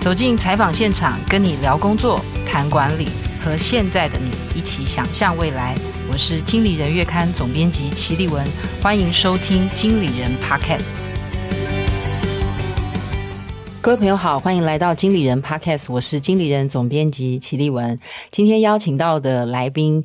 走进采访现场，跟你聊工作、谈管理，和现在的你一起想象未来。我是经理人月刊总编辑齐丽文，欢迎收听经理人 Podcast。各位朋友好，欢迎来到经理人 Podcast，我是经理人总编辑齐丽文。今天邀请到的来宾，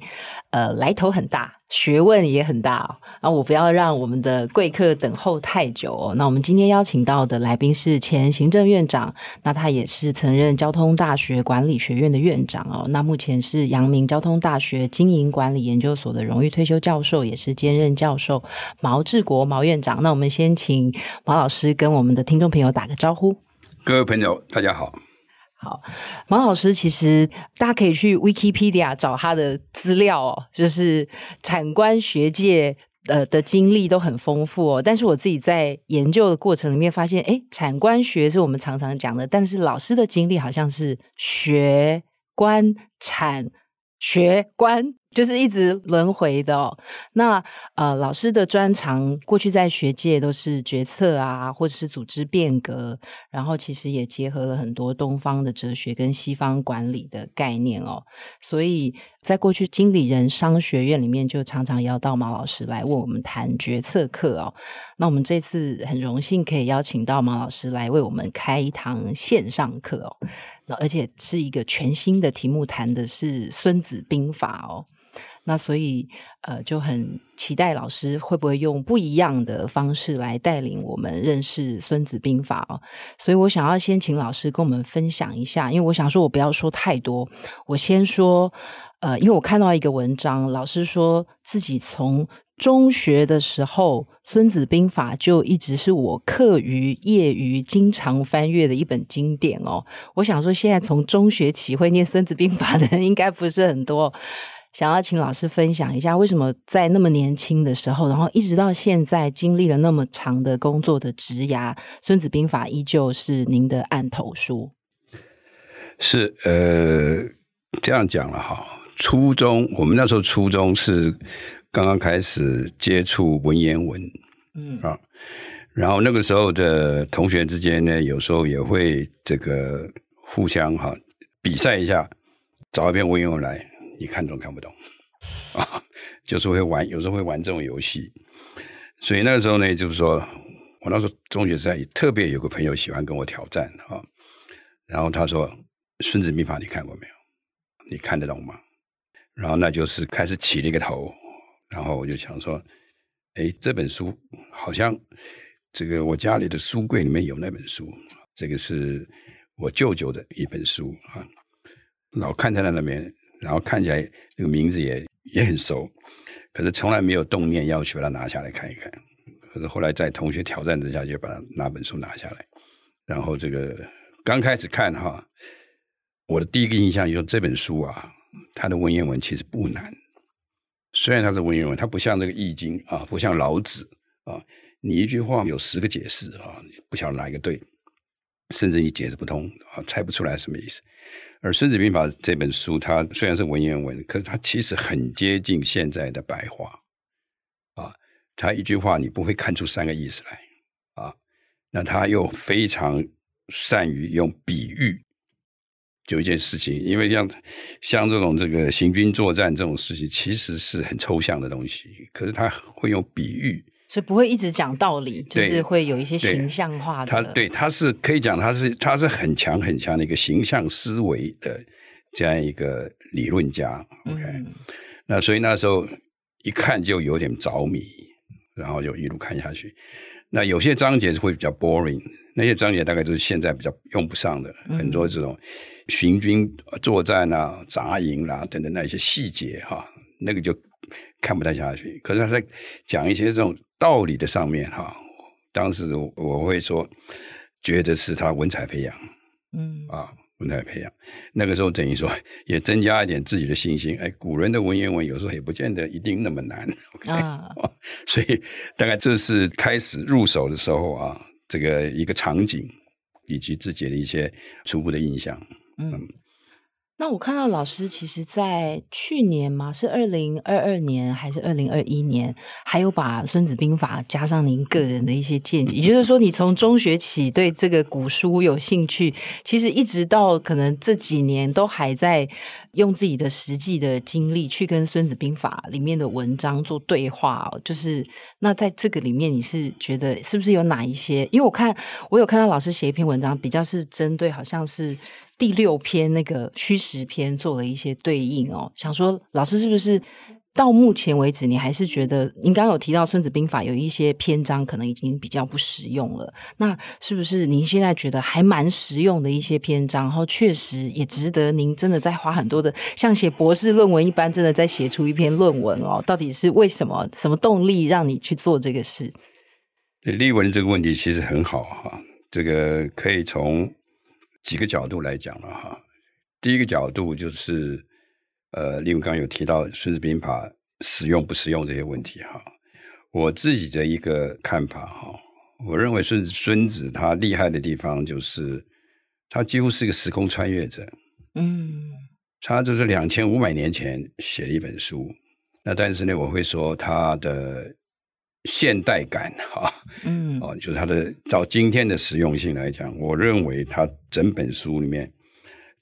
呃，来头很大。学问也很大哦，那我不要让我们的贵客等候太久哦。那我们今天邀请到的来宾是前行政院长，那他也是曾任交通大学管理学院的院长哦。那目前是阳明交通大学经营管理研究所的荣誉退休教授，也是兼任教授毛志国毛院长。那我们先请毛老师跟我们的听众朋友打个招呼。各位朋友，大家好。好，毛老师其实大家可以去 Wikipedia 找他的资料哦，就是产官学界呃的经历都很丰富哦。但是我自己在研究的过程里面发现，诶，产官学是我们常常讲的，但是老师的经历好像是学官产学官。就是一直轮回的哦。那呃，老师的专长过去在学界都是决策啊，或者是组织变革，然后其实也结合了很多东方的哲学跟西方管理的概念哦。所以在过去经理人商学院里面，就常常邀到毛老师来为我们谈决策课哦。那我们这次很荣幸可以邀请到毛老师来为我们开一堂线上课哦。而且是一个全新的题目，谈的是《孙子兵法》哦。那所以，呃，就很期待老师会不会用不一样的方式来带领我们认识《孙子兵法》哦。所以我想要先请老师跟我们分享一下，因为我想说，我不要说太多，我先说，呃，因为我看到一个文章，老师说自己从中学的时候，《孙子兵法》就一直是我课余、业余经常翻阅的一本经典哦。我想说，现在从中学起会念《孙子兵法》的人应该不是很多。想要请老师分享一下，为什么在那么年轻的时候，然后一直到现在经历了那么长的工作的职涯，《孙子兵法》依旧是您的案头书。是呃，这样讲了哈。初中我们那时候初中是刚刚开始接触文言文，嗯啊，然后那个时候的同学之间呢，有时候也会这个互相哈比赛一下，找一篇文言文来。你看懂看不懂 啊？就是会玩，有时候会玩这种游戏。所以那个时候呢，就是说我那时候中学时代特别有个朋友喜欢跟我挑战啊。然后他说：“《孙子兵法》你看过没有？你看得懂吗？”然后那就是开始起了一个头。然后我就想说：“哎，这本书好像这个我家里的书柜里面有那本书。这个是我舅舅的一本书啊，老看在那里面。”然后看起来这个名字也也很熟，可是从来没有动念要去把它拿下来看一看。可是后来在同学挑战之下，就把它拿本书拿下来。然后这个刚开始看哈，我的第一个印象就是这本书啊，它的文言文其实不难。虽然它是文言文，它不像这个《易经》啊，不像老子啊，你一句话有十个解释啊，不晓得哪一个对，甚至你解释不通啊，猜不出来什么意思。而《孙子兵法》这本书，它虽然是文言文，可是它其实很接近现在的白话啊。它一句话你不会看出三个意思来啊。那他又非常善于用比喻，就一件事情，因为像像这种这个行军作战这种事情，其实是很抽象的东西，可是他会用比喻。所以不会一直讲道理，就是会有一些形象化的。他对他是可以讲，他是他是很强很强的一个形象思维的这样一个理论家。OK，嗯，那所以那时候一看就有点着迷，然后就一路看下去。那有些章节是会比较 boring，那些章节大概都是现在比较用不上的，嗯，很多这种行军作战啊、扎营啦等等那些细节哈，那个就看不太下去。可是他在讲一些这种。道理的上面哈，当时我会说，觉得是他文采培养，嗯啊，文采培养。那个时候等于说 也增加一点自己的信心。哎，古人的文言文有时候也不见得一定那么难，OK 啊。所以大概这是开始入手的时候啊，这个一个场景以及自己的一些初步的印象，嗯。那我看到老师其实，在去年嘛，是二零二二年还是二零二一年，还有把《孙子兵法》加上您个人的一些见解，也就是说，你从中学起对这个古书有兴趣，其实一直到可能这几年都还在用自己的实际的经历去跟《孙子兵法》里面的文章做对话哦。就是那在这个里面，你是觉得是不是有哪一些？因为我看我有看到老师写一篇文章，比较是针对好像是。第六篇那个虚实篇做了一些对应哦，想说老师是不是到目前为止，你还是觉得您刚有提到《孙子兵法》有一些篇章可能已经比较不实用了？那是不是您现在觉得还蛮实用的一些篇章，然后确实也值得您真的在花很多的，像写博士论文一般，真的在写出一篇论文哦？到底是为什么？什么动力让你去做这个事？立文这个问题其实很好哈，这个可以从。几个角度来讲了哈，第一个角度就是，呃，例如刚刚有提到《孙子兵法》实用不实用这些问题哈，我自己的一个看法哈，我认为孙子孙子他厉害的地方就是，他几乎是一个时空穿越者，嗯，他就是两千五百年前写了一本书，那但是呢，我会说他的。现代感，哈，嗯，哦，就是它的照今天的实用性来讲，我认为它整本书里面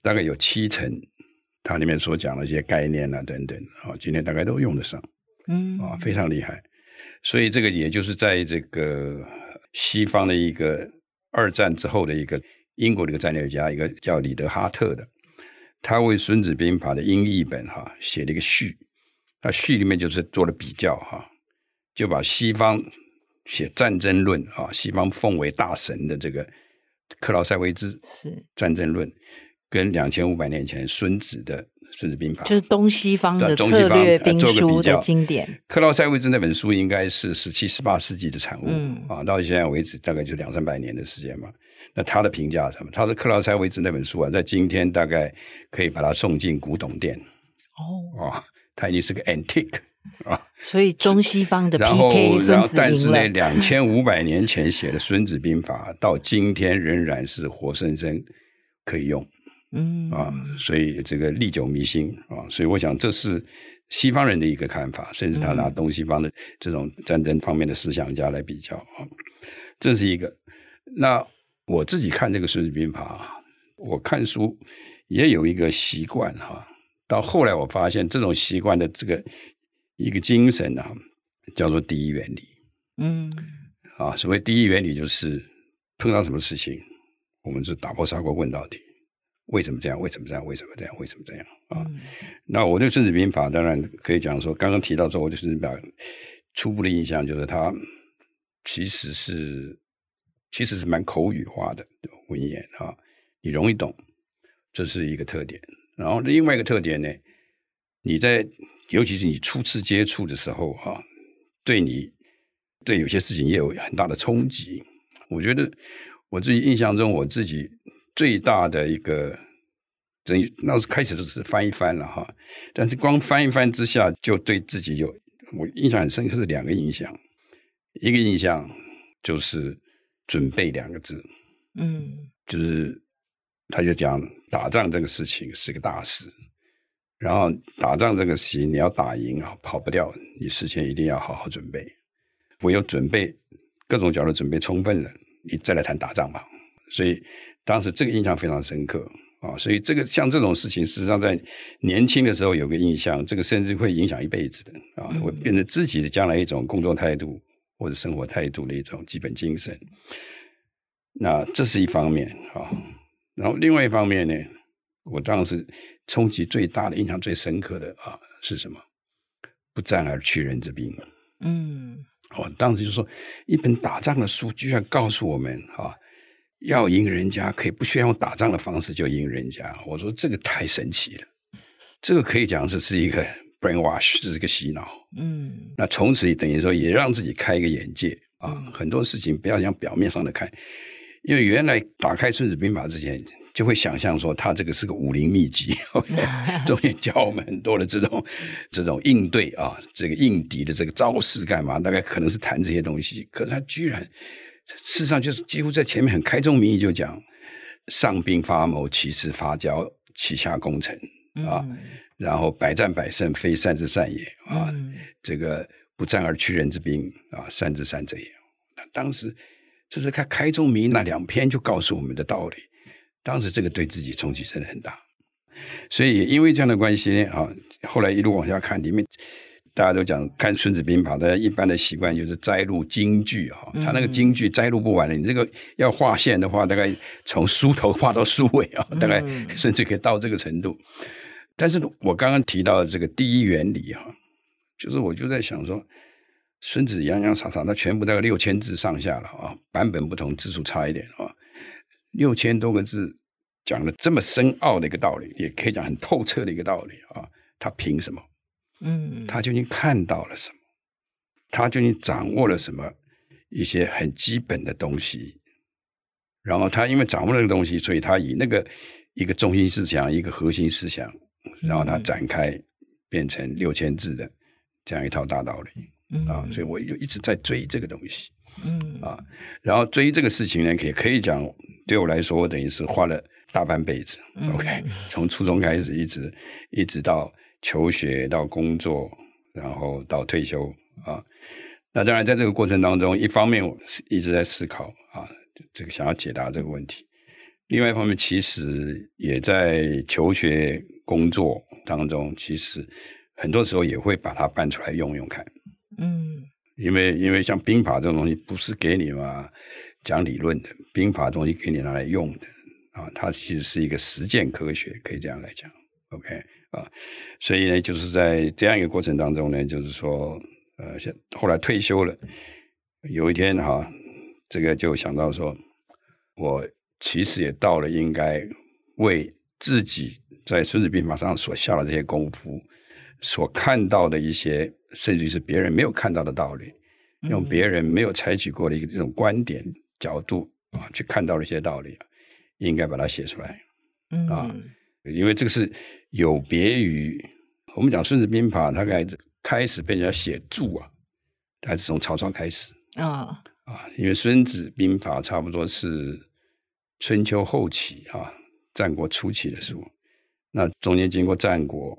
大概有七成，它里面所讲的一些概念啊等等，啊，今天大概都用得上，嗯，啊，非常厉害。所以这个也就是在这个西方的一个二战之后的一个英国的一个战略家，一个叫李德哈特的，他为《孙子兵法》的英译本哈写了一个序，那序里面就是做了比较哈。就把西方写战争论啊，西方奉为大神的这个克劳塞维兹是战争论，跟两千五百年前孙子的《孙子兵法》，就是东西方的策略兵书的经典。克劳塞维兹那本书应该是十七、十八世纪的产物，嗯啊，到现在为止大概就两三百年的时间嘛。那他的评价是什么？他说克劳塞维兹那本书啊，在今天大概可以把它送进古董店哦啊，它已经是个 antique。啊，所以中西方的 PK，然后，然后，但是呢，两千五百年前写的《孙子兵法》到今天仍然是活生生可以用，嗯啊，所以这个历久弥新啊，所以我想这是西方人的一个看法，甚至他拿东西方的这种战争方面的思想家来比较啊，这是一个。那我自己看这个《孙子兵法》，我看书也有一个习惯哈，到后来我发现这种习惯的这个。一个精神啊，叫做第一原理。嗯，啊，所谓第一原理就是碰到什么事情，我们是打破砂锅问到底，为什么这样？为什么这样？为什么这样？为什么这样？啊，嗯、那我对《孙子兵法》当然可以讲说，刚刚提到之后，我就是把初步的印象就是它其实是其实是蛮口语化的文言啊，你容易懂，这是一个特点。然后另外一个特点呢，你在尤其是你初次接触的时候，哈，对你对有些事情也有很大的冲击。我觉得我自己印象中，我自己最大的一个，等于那时开始都是翻一翻了哈，但是光翻一翻之下，就对自己有我印象很深刻是两个印象，一个印象就是准备两个字，嗯，就是他就讲打仗这个事情是个大事。然后打仗这个棋，你要打赢啊，跑不掉。你事前一定要好好准备，唯有准备各种角度准备充分了，你再来谈打仗吧。所以当时这个印象非常深刻啊。所以这个像这种事情，实际上在年轻的时候有个印象，这个甚至会影响一辈子的啊，会变成自己的将来一种工作态度或者生活态度的一种基本精神。那这是一方面啊，然后另外一方面呢？我当时冲击最大的、印象最深刻的啊是什么？不战而屈人之兵。嗯，我当时就说，一本打仗的书居然告诉我们啊，要赢人家可以不需要用打仗的方式就赢人家。我说这个太神奇了，这个可以讲是是一个 brainwash，是一个洗脑。嗯，那从此等于说也让自己开一个眼界啊，很多事情不要像表面上的看，因为原来打开《孙子兵法》之前。就会想象说，他这个是个武林秘籍，OK，中间教我们很多的这种这种应对啊，这个应敌的这个招式干嘛？大概可能是谈这些东西。可是他居然，事实上就是几乎在前面很开宗明义就讲：上兵伐谋，其次伐交，其下攻城啊，嗯、然后百战百胜，非善之善也啊，嗯、这个不战而屈人之兵啊，善之善者也。那当时这是开开宗明义那两篇就告诉我们的道理，当时这个对自己冲击真的很大，所以因为这样的关系啊，后来一路往下看里面。大家都讲看《孙子兵法》，大家一般的习惯就是摘录京剧哈。他那个京剧摘录不完了，你这个要划线的话，大概从书头画到书尾啊，大概甚至可以到这个程度。但是我刚刚提到的这个第一原理哈，就是我就在想说，孙子洋洋洒洒，那全部大概六千字上下了啊，版本不同，字数差一点啊，六千多个字讲了这么深奥的一个道理，也可以讲很透彻的一个道理啊，他凭什么？嗯，他究竟看到了什么？他究竟掌握了什么一些很基本的东西？然后他因为掌握了那个东西，所以他以那个一个中心思想、一个核心思想，然后他展开变成六千字的这样一套大道理。嗯啊，所以我就一直在追这个东西。嗯啊，然后追这个事情呢，也可以讲，对我来说，我等于是花了大半辈子。OK，从初中开始，一直一直到。求学到工作，然后到退休啊，那当然在这个过程当中，一方面我一直在思考啊，这个想要解答这个问题；另外一方面，其实也在求学工作当中，其实很多时候也会把它搬出来用用看。嗯，因为因为像兵法这种东西，不是给你嘛讲理论的，兵法东西给你拿来用的啊，它其实是一个实践科学，可以这样来讲。OK。啊，所以呢，就是在这样一个过程当中呢，就是说，呃，现后来退休了，有一天哈，这个就想到说，我其实也到了应该为自己在《孙子兵法》上所下的这些功夫，所看到的一些，甚至是别人没有看到的道理，用别人没有采取过的一个这种观点角度啊，去看到了一些道理，应该把它写出来，嗯。啊，因为这个是。有别于我们讲《孙子兵法》，它开开始被人家写注啊，还是从曹操开始。啊。啊，因为《孙子兵法》差不多是春秋后期啊，战国初期的书，那中间经过战国，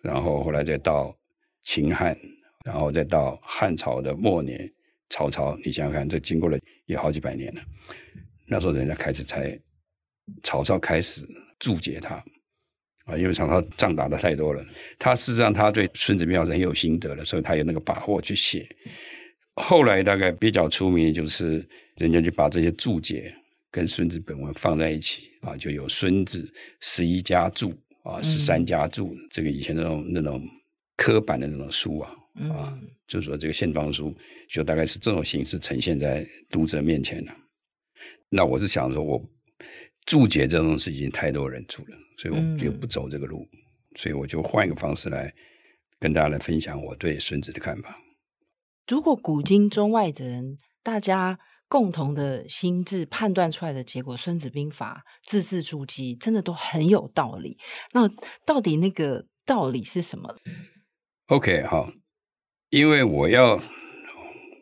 然后后来再到秦汉，然后再到汉朝的末年，曹操，你想想看，这经过了也好几百年了，那时候人家开始才曹操开始注解他。啊，因为曹操仗打的太多了，他事实上他对《孙子兵法》是很有心得的，所以他有那个把握去写。后来大概比较出名的就是人家就把这些注解跟孙子本文放在一起啊，就有孙子十一家注啊，十三家注，嗯、这个以前那种那种刻板的那种书啊，啊，嗯、就是说这个线装书，就大概是这种形式呈现在读者面前的。那我是想说，我注解这种事情太多人注了。所以我就不走这个路，嗯、所以我就换一个方式来跟大家来分享我对孙子的看法。如果古今中外的人，大家共同的心智判断出来的结果，《孙子兵法》字字珠玑，真的都很有道理。那到底那个道理是什么？OK，好，因为我要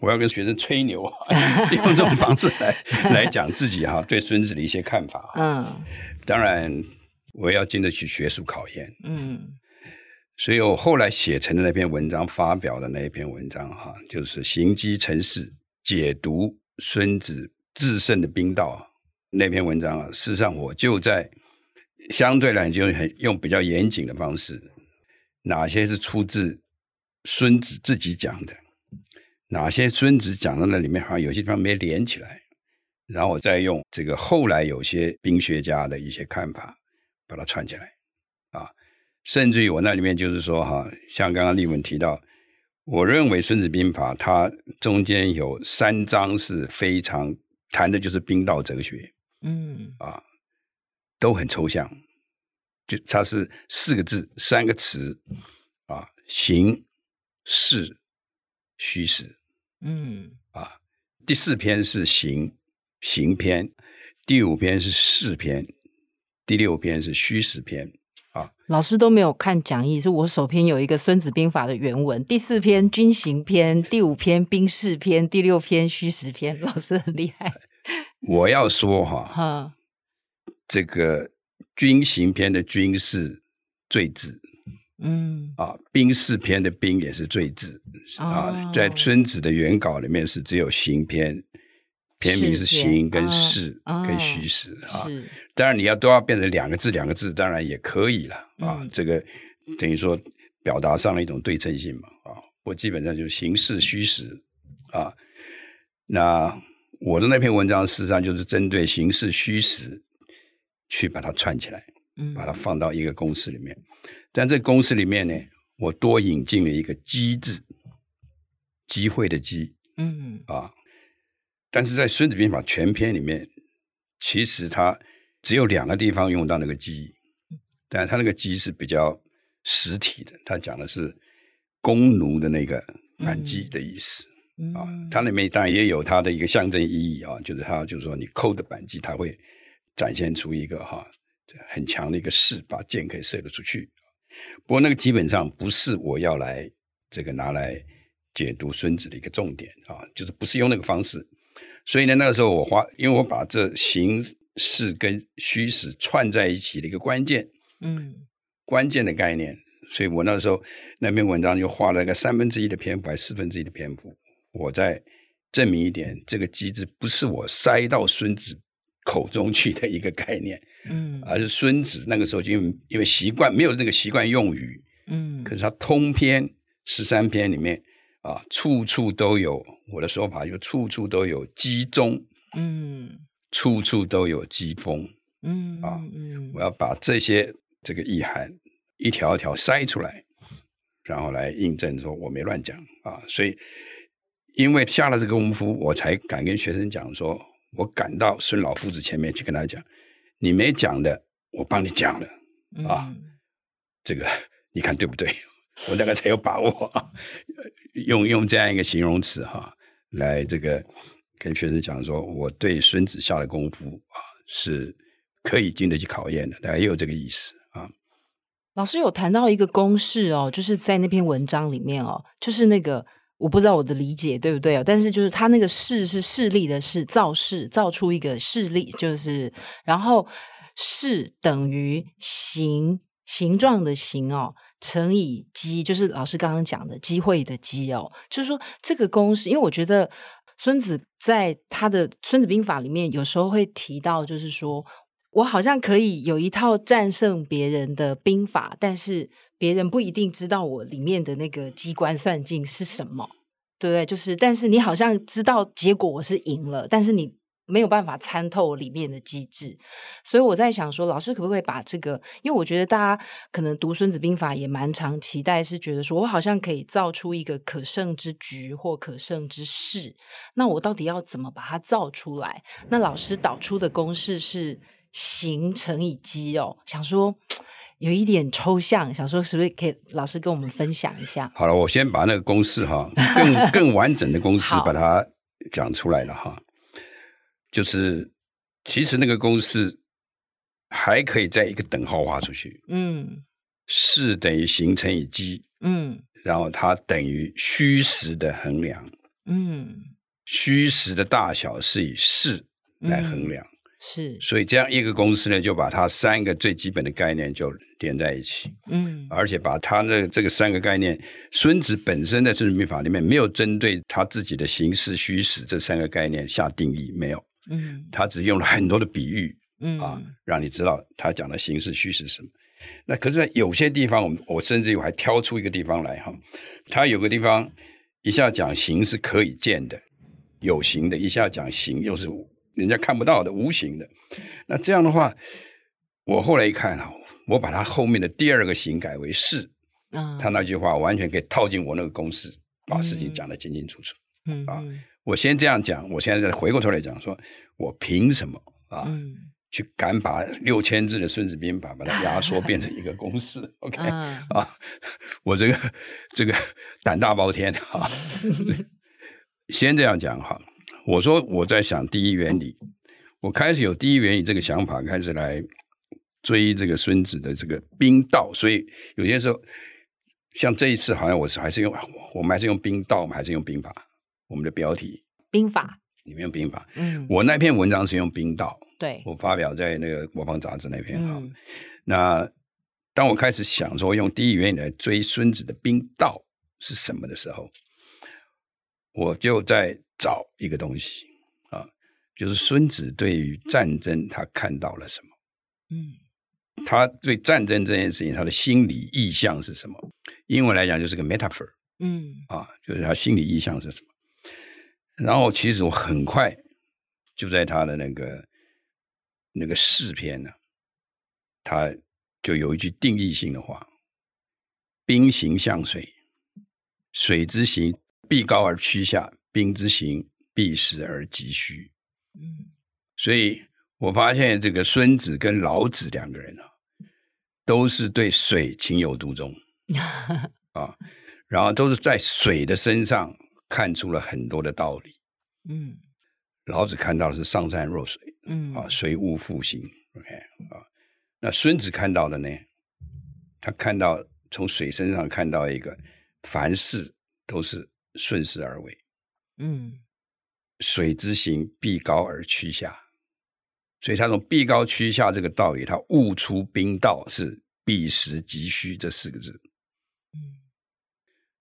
我要跟学生吹牛，用这种方式来 来讲自己哈对孙子的一些看法。嗯，当然。我要经得起学术考验，嗯，所以我后来写成的那篇文章，发表的那一篇文章，哈，就是《行机陈事解读孙子制胜的兵道》那篇文章啊。事实上，我就在相对来讲就很用比较严谨的方式，哪些是出自孙子自己讲的，哪些孙子讲的那里面好像有些地方没连起来，然后我再用这个后来有些兵学家的一些看法。把它串起来，啊，甚至于我那里面就是说哈，像刚刚丽文提到，我认为《孙子兵法》它中间有三章是非常谈的就是兵道哲学，嗯，啊，都很抽象，就它是四个字，三个词，啊，形、势、虚实，嗯，啊，第四篇是行行篇，第五篇是事篇。第六篇是虚实篇啊，老师都没有看讲义，是我手边有一个《孙子兵法》的原文。第四篇军行篇，第五篇兵事篇，第六篇虚实篇。老师很厉害。我要说哈，哈，这个军行篇的军是赘字，嗯啊，兵事篇的兵也是罪字，哦、啊，在孙子的原稿里面是只有行篇，篇名是行跟士跟虚实啊。当然你要都要变成两个字两个字，当然也可以了啊。嗯、这个等于说表达上了一种对称性嘛啊。我基本上就是行事虚实啊。那我的那篇文章事实上就是针对行事虚实去把它串起来，嗯，把它放到一个公式里面。但这个公式里面呢，我多引进了一个“机”制，机会的“机”，嗯啊。但是在《孙子兵法》全篇里面，其实它只有两个地方用到那个“机”，但它那个“机”是比较实体的，它讲的是弓弩的那个扳机的意思。嗯、啊，它里面当然也有它的一个象征意义啊，就是它就是说你扣的扳机，它会展现出一个哈、啊、很强的一个势，把箭可以射得出去。不过那个基本上不是我要来这个拿来解读孙子的一个重点啊，就是不是用那个方式。所以呢，那个时候我花，因为我把这形式跟虚实串在一起的一个关键，嗯，关键的概念，所以我那时候那篇文章就花了个三分之一的篇幅，还四分之一的篇幅。我在证明一点，这个机制不是我塞到孙子口中去的一个概念，嗯，而是孙子那个时候就因为因为习惯没有那个习惯用语，嗯，可是他通篇十三篇里面啊，处处都有我的说法，就处处都有机中，嗯，处处都有机风，嗯啊，嗯，我要把这些这个意涵一条一条筛出来，然后来印证说我没乱讲啊，所以。因为下了这个功夫，我才敢跟学生讲说，我赶到孙老夫子前面去跟他讲，你没讲的，我帮你讲了、嗯、啊，这个你看对不对？我大概才有把握啊，用用这样一个形容词哈、啊，来这个跟学生讲说，我对孙子下的功夫啊，是可以经得起考验的，大概也有这个意思啊。老师有谈到一个公式哦，就是在那篇文章里面哦，就是那个。我不知道我的理解对不对啊？但是就是他那个势是势力的势，造势造出一个势力，就是然后势等于形形状的形哦，乘以机，就是老师刚刚讲的机会的机哦，就是说这个公式，因为我觉得孙子在他的《孙子兵法》里面有时候会提到，就是说我好像可以有一套战胜别人的兵法，但是。别人不一定知道我里面的那个机关算尽是什么，对不对？就是，但是你好像知道结果我是赢了，但是你没有办法参透里面的机制。所以我在想说，老师可不可以把这个？因为我觉得大家可能读《孙子兵法》也蛮常期待，是觉得说我好像可以造出一个可胜之局或可胜之势。那我到底要怎么把它造出来？那老师导出的公式是形乘以积哦，想说。有一点抽象，想说是不是可以老师跟我们分享一下？好了，我先把那个公式哈，更 更完整的公式把它讲出来了哈。就是其实那个公式还可以在一个等号画出去。嗯，势等于形成以积。嗯，然后它等于虚实的衡量。嗯，虚实的大小是以势来衡量。嗯是，所以这样一个公司呢，就把它三个最基本的概念就连在一起，嗯，而且把它的这个三个概念，孙子本身在《孙子兵法》里面没有针对他自己的形式虚实这三个概念下定义，没有，嗯，他只用了很多的比喻，嗯啊，让你知道他讲的形式虚实是什么。那可是，在有些地方，我我甚至于还挑出一个地方来哈，他有个地方一下讲形是可以见的，有形的，一下讲形又是。人家看不到的无形的，那这样的话，我后来一看啊，我把它后面的第二个形改为是，啊，他那句话完全可以套进我那个公式，把事情讲得清清楚楚。嗯啊，我先这样讲，我现在再回过头来讲，说我凭什么啊，去敢把六千字的《孙子兵法》把它压缩变成一个公式？OK 啊，我这个这个胆大包天啊，先这样讲哈。我说我在想第一原理，我开始有第一原理这个想法，开始来追这个孙子的这个兵道，所以有些时候像这一次，好像我是还是用我们还是用兵道，还是用兵法？我们的标题兵法，里面用兵法。嗯，我那篇文章是用兵道，对，我发表在那个国防杂志那篇哈。嗯、那当我开始想说用第一原理来追孙子的兵道是什么的时候，我就在找一个东西啊，就是孙子对于战争他看到了什么？嗯。他对战争这件事情，他的心理意向是什么？英文来讲就是个 metaphor，嗯，啊，就是他心理意向是什么？然后其实我很快就在他的那个那个诗篇呢，他就有一句定义性的话：“兵行向水，水之行必高而趋下，兵之行必实而急虚。”嗯，所以。我发现这个孙子跟老子两个人啊，都是对水情有独钟 啊，然后都是在水的身上看出了很多的道理。嗯，老子看到的是上善若水，嗯啊，水物复兴。OK 啊，那孙子看到的呢？他看到从水身上看到一个凡事都是顺势而为。嗯，水之行必高而趋下。所以他从“必高趋下”这个道理，他悟出兵道是“必实急虚”这四个字。嗯，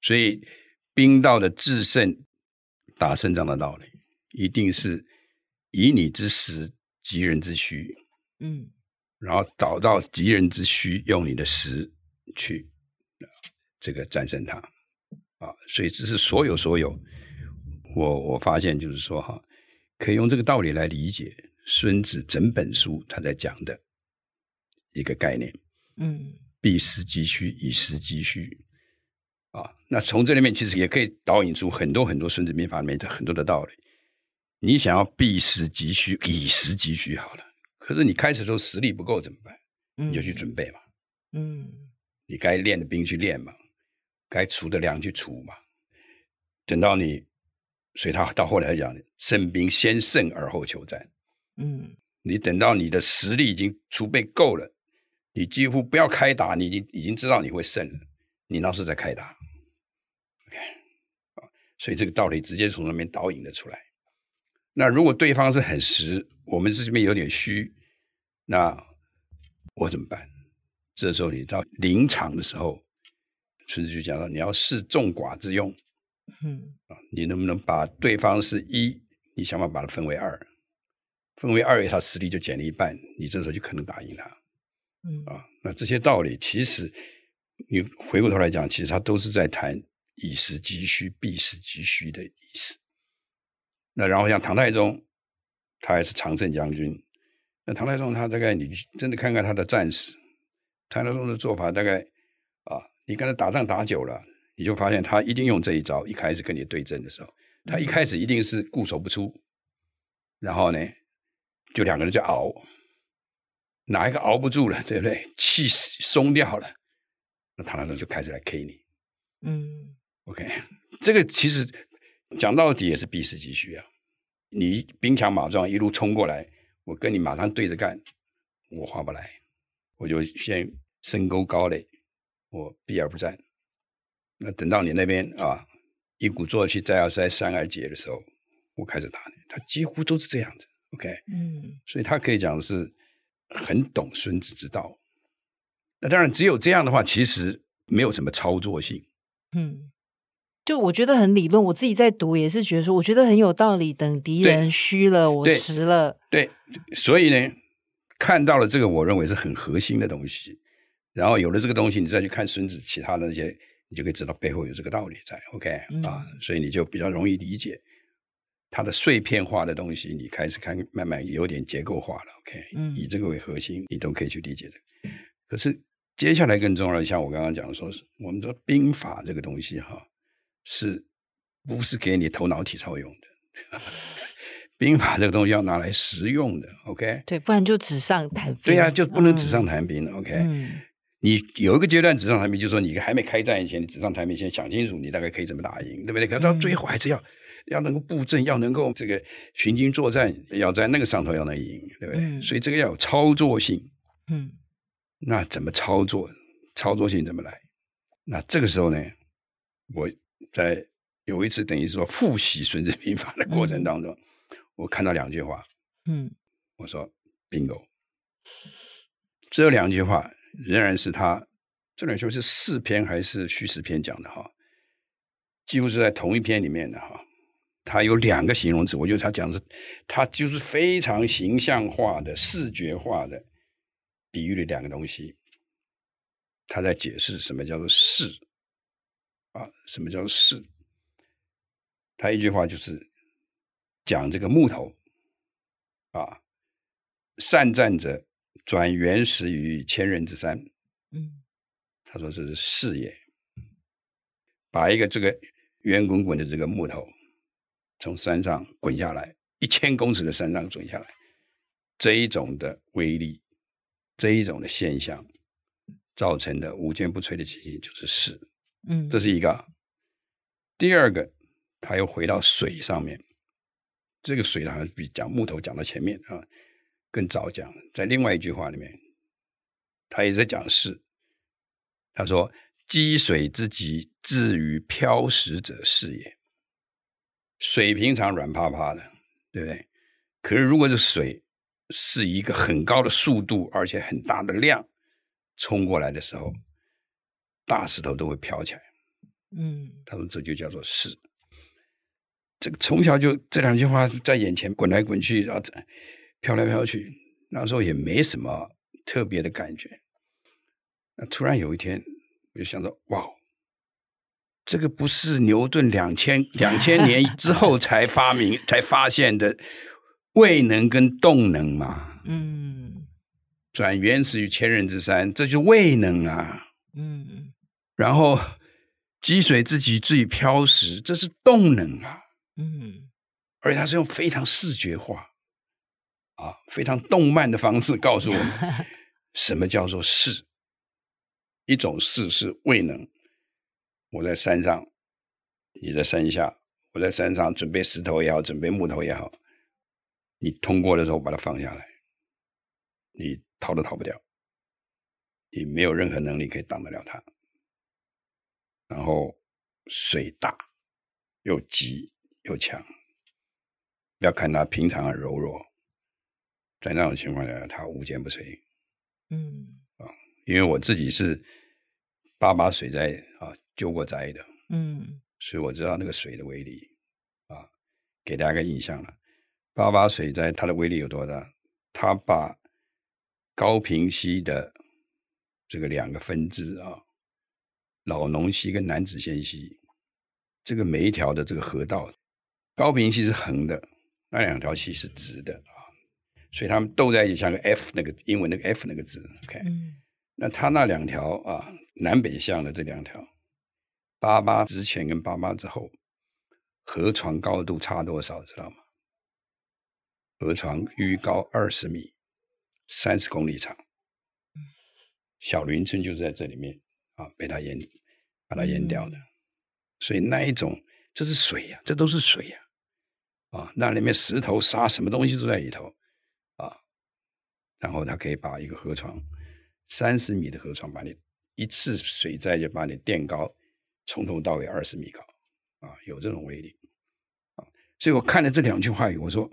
所以兵道的制胜、打胜仗的道理，一定是以你之实及人之虚。嗯，然后找到击人之虚，用你的实去这个战胜他。啊，所以这是所有所有，我我发现就是说哈，可以用这个道理来理解。孙子整本书他在讲的一个概念，嗯，避实击虚，以实击虚，啊，那从这里面其实也可以导引出很多很多孙子兵法里面的很多的道理。你想要避实击虚，以实击虚好了，可是你开始的时候实力不够怎么办？你就去准备嘛，嗯，你该练的兵去练嘛，该除的粮去除嘛，等到你，所以他到后来讲，胜兵先胜而后求战。嗯，你等到你的实力已经储备够了，你几乎不要开打，你已经已经知道你会胜了，你那时再开打，OK，啊，所以这个道理直接从那边导引了出来。那如果对方是很实，我们这边有点虚，那我怎么办？这时候你到临场的时候，孙子就讲到你要视众寡之用，嗯，啊，你能不能把对方是一，你想办法把它分为二。分为二，他实力就减了一半，你这时候就可能打赢他。嗯啊，那这些道理其实你回过头来讲，其实他都是在谈以时击虚、避实击虚的意思。那然后像唐太宗，他还是常胜将军。那唐太宗他大概你真的看看他的战史，唐太宗的做法大概啊，你跟他打仗打久了，你就发现他一定用这一招。一开始跟你对阵的时候，他一开始一定是固守不出，然后呢？就两个人就熬，哪一个熬不住了，对不对？气松掉了，那唐太宗就开始来 K 你。嗯，OK，这个其实讲到底也是必实击虚啊。你兵强马壮一路冲过来，我跟你马上对着干，我划不来，我就先深沟高垒，我避而不战。那等到你那边啊，一鼓作气再要再三而竭的时候，我开始打你。他几乎都是这样子。OK，嗯，所以他可以讲是很懂孙子之道。那当然，只有这样的话，其实没有什么操作性。嗯，就我觉得很理论，我自己在读也是觉得说，我觉得很有道理。等敌人虚了，我实了。对，所以呢，看到了这个，我认为是很核心的东西。然后有了这个东西，你再去看孙子其他的那些，你就可以知道背后有这个道理在。OK，嗯，啊，所以你就比较容易理解。它的碎片化的东西，你开始看，慢慢有点结构化了。OK，嗯，以这个为核心，你都可以去理解的。可是接下来更重要的，像我刚刚讲的，说是我们说兵法这个东西哈，是不是给你头脑体操用的？兵法这个东西要拿来实用的。OK，对，不然就纸上谈兵。对呀、啊，就不能纸上谈兵。OK，嗯，你有一个阶段纸上谈兵，就是说你还没开战以前，你纸上谈兵先想清楚，你大概可以怎么打赢，对不对？可到最后还是要。要能够布阵，要能够这个寻机作战，要在那个上头要能赢，对不对？嗯、所以这个要有操作性。嗯，那怎么操作？操作性怎么来？那这个时候呢，我在有一次等于说复习《孙子兵法》的过程当中，嗯、我看到两句话。嗯，我说 bingo。这两句话仍然是他这两句是四篇还是虚实篇讲的哈？几乎是在同一篇里面的哈。他有两个形容词，我觉得他讲的是他就是非常形象化的、视觉化的比喻了两个东西。他在解释什么叫做势啊？什么叫做势？他一句话就是讲这个木头啊，善战者转原石于千仞之山。嗯，他说这是势也，把一个这个圆滚滚的这个木头从山上滚下来，一千公尺的山上滚下来，这一种的威力，这一种的现象。造成的无坚不摧的情形就是势，嗯，这是一个。第二个，他又回到水上面，这个水好像比讲木头讲到前面啊，更早讲，在另外一句话里面，他也在讲势。他说：“积水之极，至于漂石者，是也。”水平常软趴趴的，对不对？可是如果是水是一个很高的速度，而且很大的量。冲过来的时候，大石头都会飘起来。嗯，他说这就叫做势。这个从小就这两句话在眼前滚来滚去，然后飘来飘去。那时候也没什么特别的感觉。那突然有一天，我就想着，哇，这个不是牛顿两千 两千年之后才发明 才发现的位能跟动能吗？嗯。转原始于千仞之山，这就位能啊。嗯，然后积水自己自己漂石，这是动能啊。嗯，而且它是用非常视觉化啊，非常动漫的方式告诉我们 什么叫做势。一种势是未能，我在山上，你在山下，我在山上准备石头也好，准备木头也好，你通过的时候把它放下来，你。逃都逃不掉，你没有任何能力可以挡得了它。然后水大又急又强，不要看它平常很柔弱，在那种情况下，它无坚不摧。嗯啊，因为我自己是八八水灾啊救过灾的，嗯，所以我知道那个水的威力啊，给大家个印象了。八八水灾它的威力有多大？它把高平溪的这个两个分支啊，老农溪跟南子仙溪，这个每一条的这个河道，高平溪是横的，那两条溪是直的啊，所以他们斗在一起，像个 F 那个英文那个 F 那个字，OK，嗯，那他那两条啊，南北向的这两条，八八之前跟八八之后，河床高度差多少，知道吗？河床淤高二十米。三十公里长，小林村就是在这里面啊，被它淹，把它淹掉的。所以那一种，这是水呀、啊，这都是水呀、啊，啊，那里面石头、沙，什么东西都在里头啊。然后它可以把一个河床，三十米的河床，把你一次水灾就把你垫高，从头到尾二十米高啊，有这种威力啊。所以我看了这两句话语，我说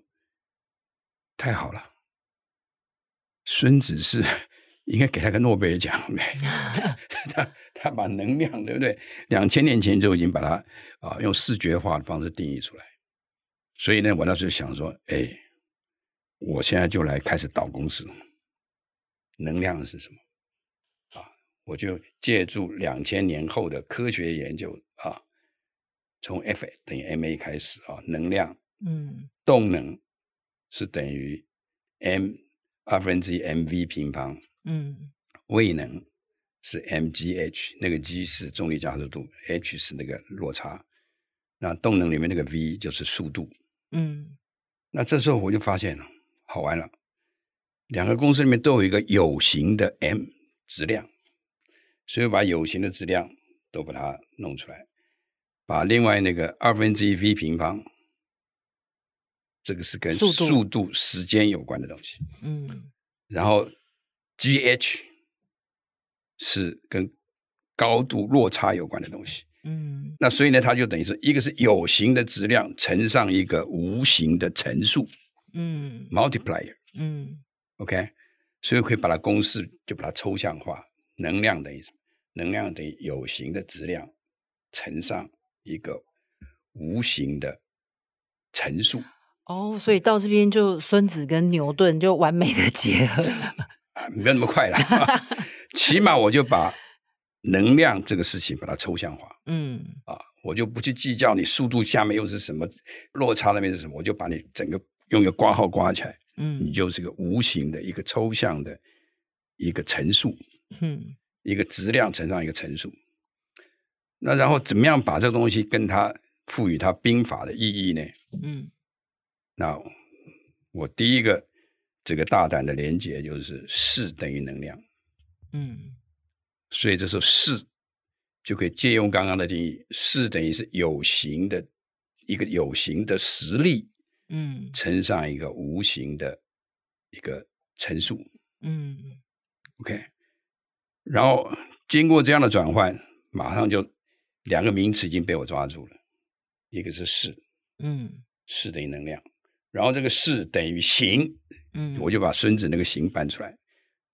太好了。孙子是 应该给他个诺贝尔奖呗，他他把能量对不对？两千年前就已经把它啊用视觉化的方式定义出来，所以呢，我那时候想说，哎，我现在就来开始导公式，能量是什么？啊，我就借助两千年后的科学研究啊，从 F 等于 ma 开始啊，能量，嗯，动能是等于 m。二分之一 mv 平方，嗯，位能是 mgh，那个 g 是重力加速度，h 是那个落差，那动能里面那个 v 就是速度，嗯，那这时候我就发现了，好玩了，两个公式里面都有一个有形的 m 质量，所以把有形的质量都把它弄出来，把另外那个二分之一 v 平方。这个是跟速度、速度时间有关的东西，嗯，然后 gh 是跟高度落差有关的东西，嗯，那所以呢，它就等于是一个是有形的质量乘上一个无形的乘数，嗯，multiplier，嗯 OK，所以可以把它公式就把它抽象化，能量等于什么？能量等于有形的质量乘上一个无形的乘数。哦，所以到这边就孙子跟牛顿就完美的结合了。啊，没有那么快了，起码我就把能量这个事情把它抽象化。嗯，啊，我就不去计较你速度下面又是什么落差，那边是什么，我就把你整个用一个挂号挂起来。嗯，你就是个无形的一个抽象的一个乘数。嗯，一个质量乘上一个乘数。那然后怎么样把这个东西跟它赋予它兵法的意义呢？嗯。那我第一个这个大胆的连接就是势等于能量，嗯，所以这时候势就可以借用刚刚的定义，势等于是有形的一个有形的实力，嗯，乘上一个无形的一个乘数，嗯，OK，然后经过这样的转换，马上就两个名词已经被我抓住了，一个是势，嗯，势等于能量。然后这个势等于形，嗯，我就把孙子那个形搬出来。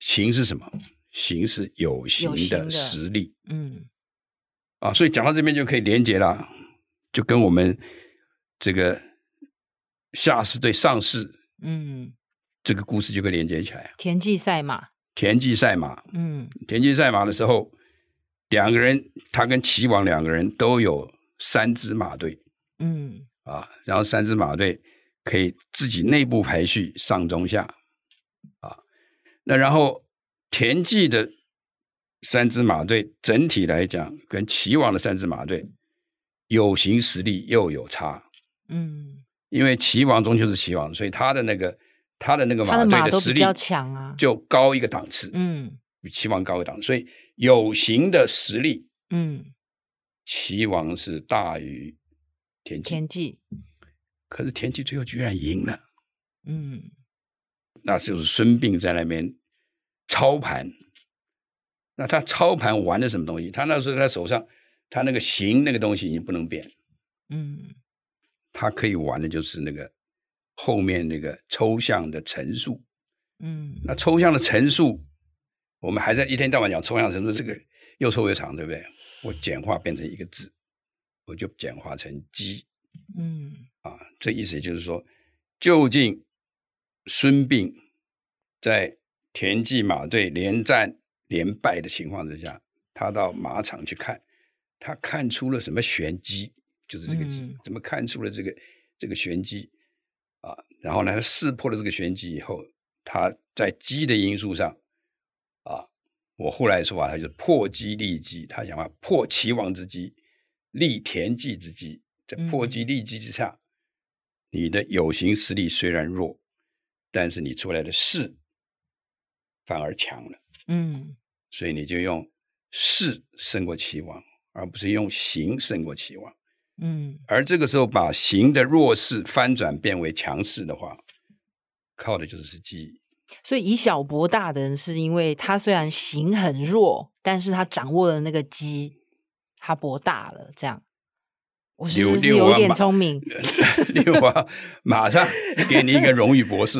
形是什么？形是有形的实力，嗯，啊，所以讲到这边就可以连接了，就跟我们这个下士对上士，嗯，这个故事就可以连接起来。田忌赛马，田忌赛马，嗯，田忌赛马的时候，两个人他跟齐王两个人都有三支马队，嗯，啊，然后三支马队。可以自己内部排序上中下，啊，那然后田忌的三支马队整体来讲，跟齐王的三支马队有形实力又有差，嗯，因为齐王终究是齐王，所以他的那个他的那个马队的实力比较强啊，就高一个档次，嗯，比齐王高一个档次，所以有形的实力，嗯，齐王是大于田忌。田忌可是田忌最后居然赢了，嗯，那就是孙膑在那边操盘。那他操盘玩的什么东西？他那时候在他手上，他那个形那个东西已经不能变，嗯，他可以玩的就是那个后面那个抽象的陈述，嗯，那抽象的陈述，我们还在一天到晚讲抽象陈述，这个又臭又长，对不对？我简化变成一个字，我就简化成鸡，嗯。啊，这意思就是说，究竟孙膑在田忌马队连战连败的情况之下，他到马场去看，他看出了什么玄机？就是这个字，嗯、怎么看出了这个这个玄机？啊，然后呢，他识破了这个玄机以后，他在机的因素上，啊，我后来说啊，他就是破机立机，他想要破齐王之机，立田忌之机，在破机立机之下。嗯你的有形实力虽然弱，但是你出来的势反而强了。嗯，所以你就用势胜过齐王，而不是用形胜过齐王。嗯，而这个时候把形的弱势翻转变为强势的话，靠的就是机。所以以小博大的人，是因为他虽然形很弱，但是他掌握了那个机，他博大了，这样。我是不是有点聪明？六王马上给你一个荣誉博士。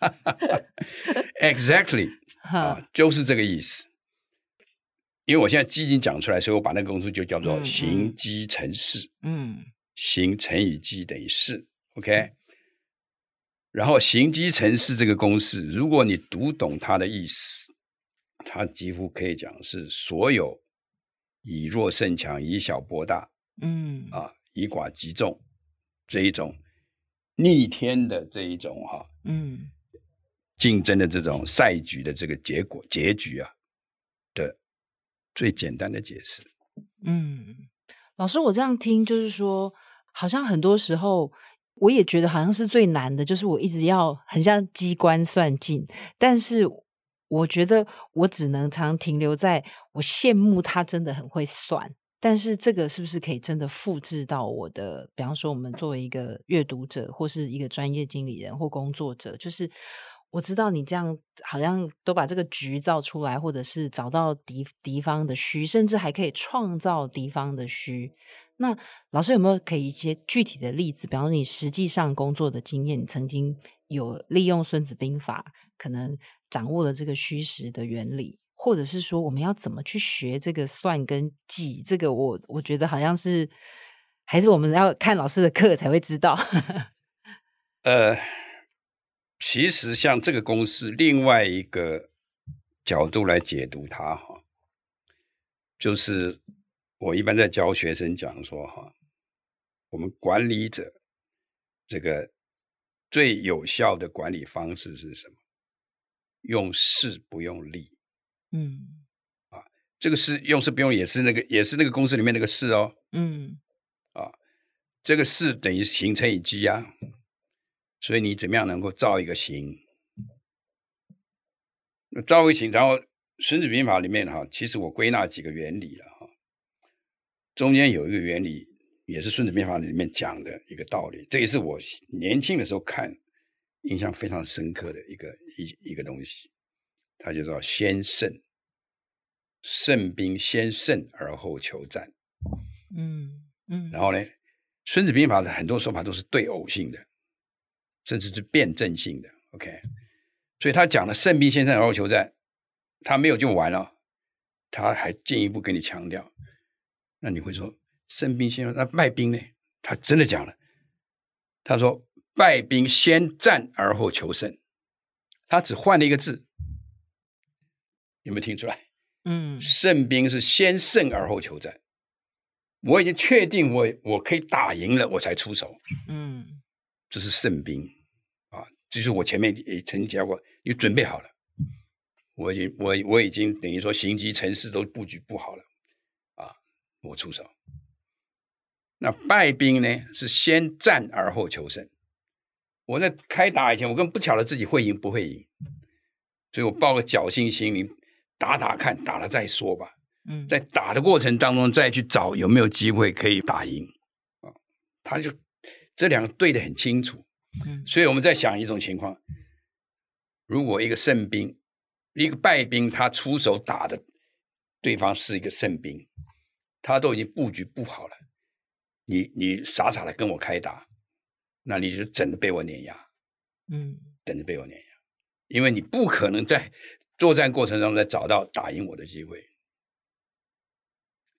Exactly，啊，就是这个意思。因为我现在机已经讲出来，所以我把那个公式就叫做行积乘势。嗯，行乘以积等于势。OK，然后行积乘势这个公式，如果你读懂它的意思，它几乎可以讲是所有以弱胜强、以小博大。嗯啊，以寡击众这一种逆天的这一种哈、啊，嗯，竞争的这种赛局的这个结果结局啊的最简单的解释。嗯，老师，我这样听就是说，好像很多时候我也觉得好像是最难的，就是我一直要很像机关算尽，但是我觉得我只能常停留在我羡慕他真的很会算。但是这个是不是可以真的复制到我的？比方说，我们作为一个阅读者，或是一个专业经理人或工作者，就是我知道你这样好像都把这个局造出来，或者是找到敌敌方的虚，甚至还可以创造敌方的虚。那老师有没有可以一些具体的例子？比方说，你实际上工作的经验，你曾经有利用《孙子兵法》，可能掌握了这个虚实的原理，或者是说我们要怎么去学这个算跟计？这个我我觉得好像是还是我们要看老师的课才会知道。呃，其实像这个公式，另外一个角度来解读它哈，就是我一般在教学生讲说哈，我们管理者这个。最有效的管理方式是什么？用势不用力。嗯，啊，这个是用势不用，也是那个，也是那个公式里面那个势哦。嗯，啊，这个势等于形成以积啊，所以你怎么样能够造一个形？造一个形，然后《孙子兵法》里面哈，其实我归纳几个原理了哈，中间有一个原理。也是《孙子兵法》里面讲的一个道理，这也是我年轻的时候看，印象非常深刻的一个一一个东西。它就叫先胜，胜兵先胜而后求战。嗯嗯。然后呢，《孙子兵法》的很多说法都是对偶性的，甚至是辩证性的。OK，所以他讲了胜兵先胜而后求战，他没有就完了，他还进一步给你强调。那你会说？胜兵先胜，那败兵呢？他真的讲了，他说：“败兵先战而后求胜。”他只换了一个字，有没有听出来？嗯，胜兵是先胜而后求战。我已经确定我我可以打赢了，我才出手。嗯，这是胜兵啊，就是我前面也曾经讲过，你准备好了，我已经我我已经等于说行机城市都布局布好了啊，我出手。那败兵呢？是先战而后求胜。我在开打以前，我根本不晓得自己会赢不会赢，所以我抱个侥幸心理，打打看，打了再说吧。嗯，在打的过程当中，再去找有没有机会可以打赢。啊，他就这两个对的很清楚。嗯，所以我们在想一种情况：如果一个胜兵，一个败兵，他出手打的对方是一个胜兵，他都已经布局布好了。你你傻傻的跟我开打，那你就等着被我碾压，嗯，等着被我碾压，因为你不可能在作战过程中再找到打赢我的机会，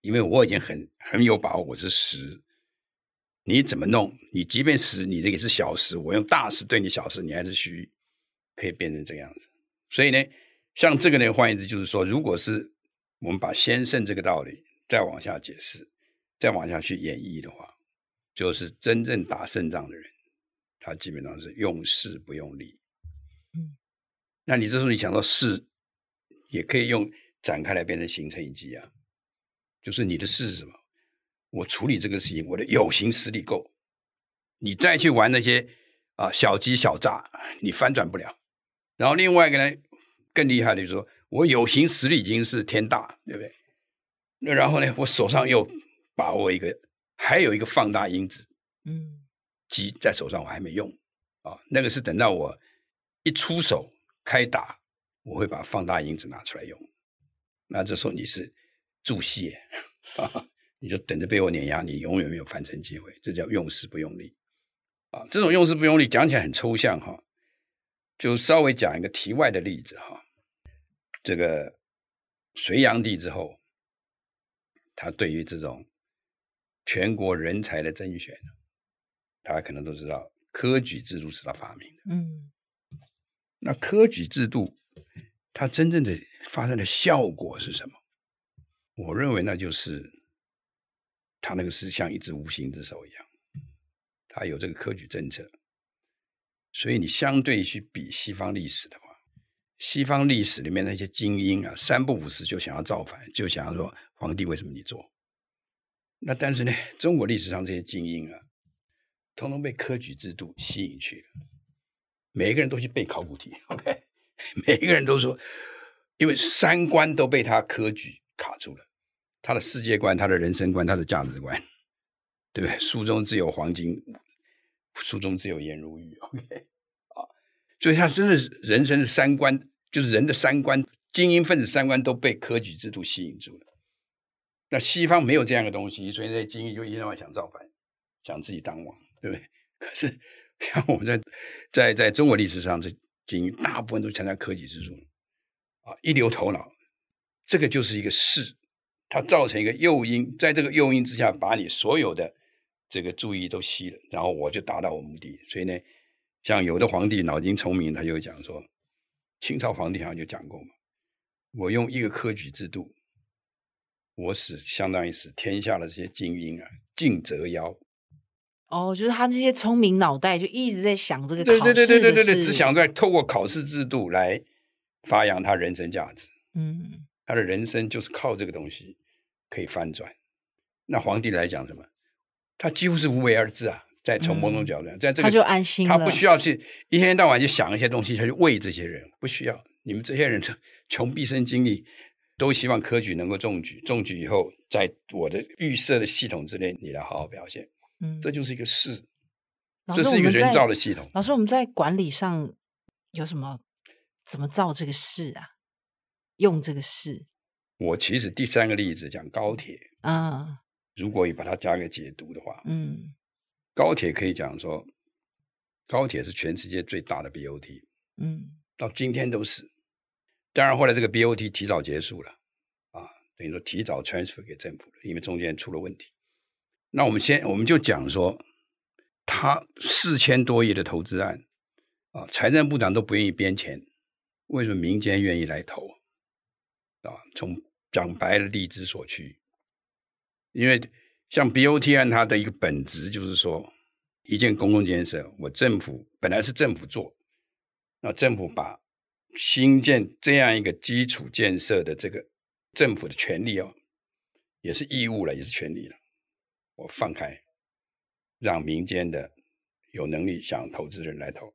因为我已经很很有把握我是实，你怎么弄？你即便是你这个是小事，我用大事对你小事，你还是虚，可以变成这样子。所以呢，像这个呢，换言之就是说，如果是我们把先胜这个道理再往下解释。再往下去演绎的话，就是真正打胜仗的人，他基本上是用势不用力。嗯，那你这时候你想到势，也可以用展开来变成形乘以机啊，就是你的势是什么？我处理这个事情，我的有形实力够，你再去玩那些啊小鸡小诈，你翻转不了。然后另外一个呢，更厉害的就是说我有形实力已经是天大，对不对？那然后呢，我手上又把握一个，还有一个放大因子，嗯，机在手上我还没用啊，那个是等到我一出手开打，我会把放大因子拿出来用。那这时候你是助泻啊，你就等着被我碾压，你永远没有翻身机会。这叫用时不用力啊。这种用时不用力讲起来很抽象哈，就稍微讲一个题外的例子哈。这个隋炀帝之后，他对于这种全国人才的甄选，大家可能都知道，科举制度是他发明的。嗯，那科举制度它真正的发生的效果是什么？我认为那就是他那个是像一只无形之手一样，他有这个科举政策，所以你相对去比西方历史的话，西方历史里面那些精英啊，三不五时就想要造反，就想要说皇帝为什么你做？那但是呢，中国历史上这些精英啊，统统被科举制度吸引去了。每一个人都去背考古题，OK，每一个人都说，因为三观都被他科举卡住了，他的世界观、他的人生观、他的价值观，对不对？书中自有黄金，书中自有颜如玉，OK，啊，所以他真的是人生的三观，就是人的三观，精英分子三观都被科举制度吸引住了。那西方没有这样的东西，所以那些精英就一天到晚想造反，想自己当王，对不对？可是像我们在在在中国历史上，这精英大部分都参加科举制度，啊，一流头脑，这个就是一个势，它造成一个诱因，在这个诱因之下，把你所有的这个注意都吸了，然后我就达到我目的。所以呢，像有的皇帝脑筋聪明，他就讲说，清朝皇帝好像就讲过嘛，我用一个科举制度，我使相当于使天下的这些精英啊，尽折腰。哦，就是他那些聪明脑袋就一直在想这个考试对对对对对对，只想在透过考试制度来发扬他人生价值。嗯，他的人生就是靠这个东西可以翻转。那皇帝来讲什么？他几乎是无为而治啊，在从某种角度，在这个他就安心了，他不需要去一天到晚去想一些东西，他去喂这些人不需要。你们这些人穷毕生精力，都希望科举能够中举，中举以后，在我的预设的系统之内，你来好好表现。嗯，这就是一个事，这是一个人造的系统。老师，我们在管理上有什么？怎么造这个事啊？用这个事？我其实第三个例子讲高铁啊，如果你把它加个解读的话，嗯，高铁可以讲说，高铁是全世界最大的 BOT，嗯，到今天都是。当然后来这个 BOT 提早结束了，啊，等于说提早 transfer 给政府了，因为中间出了问题。那我们先，我们就讲说，他四千多亿的投资案，啊，财政部长都不愿意编钱，为什么民间愿意来投？啊，从讲白了，力之所趋。因为像 BOT 案，它的一个本质就是说，一件公共建设，我政府本来是政府做，那政府把新建这样一个基础建设的这个政府的权利哦，也是义务了，也是权利了。我放开，让民间的有能力想投资人来投。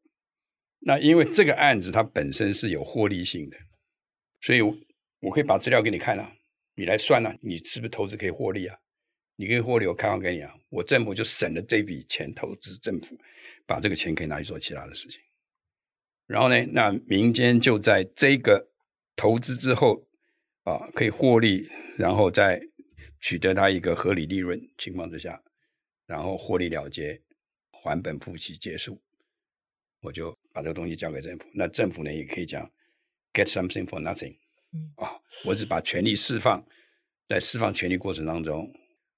那因为这个案子它本身是有获利性的，所以我可以把资料给你看啊，你来算啊，你是不是投资可以获利啊？你可以获利，我开放给你啊。我政府就省了这笔钱，投资政府把这个钱可以拿去做其他的事情。然后呢，那民间就在这个投资之后啊，可以获利，然后再。取得它一个合理利润情况之下，然后获利了结，还本付息结束，我就把这个东西交给政府。那政府呢也可以讲 get something for nothing，啊，我只把权力释放，在释放权力过程当中，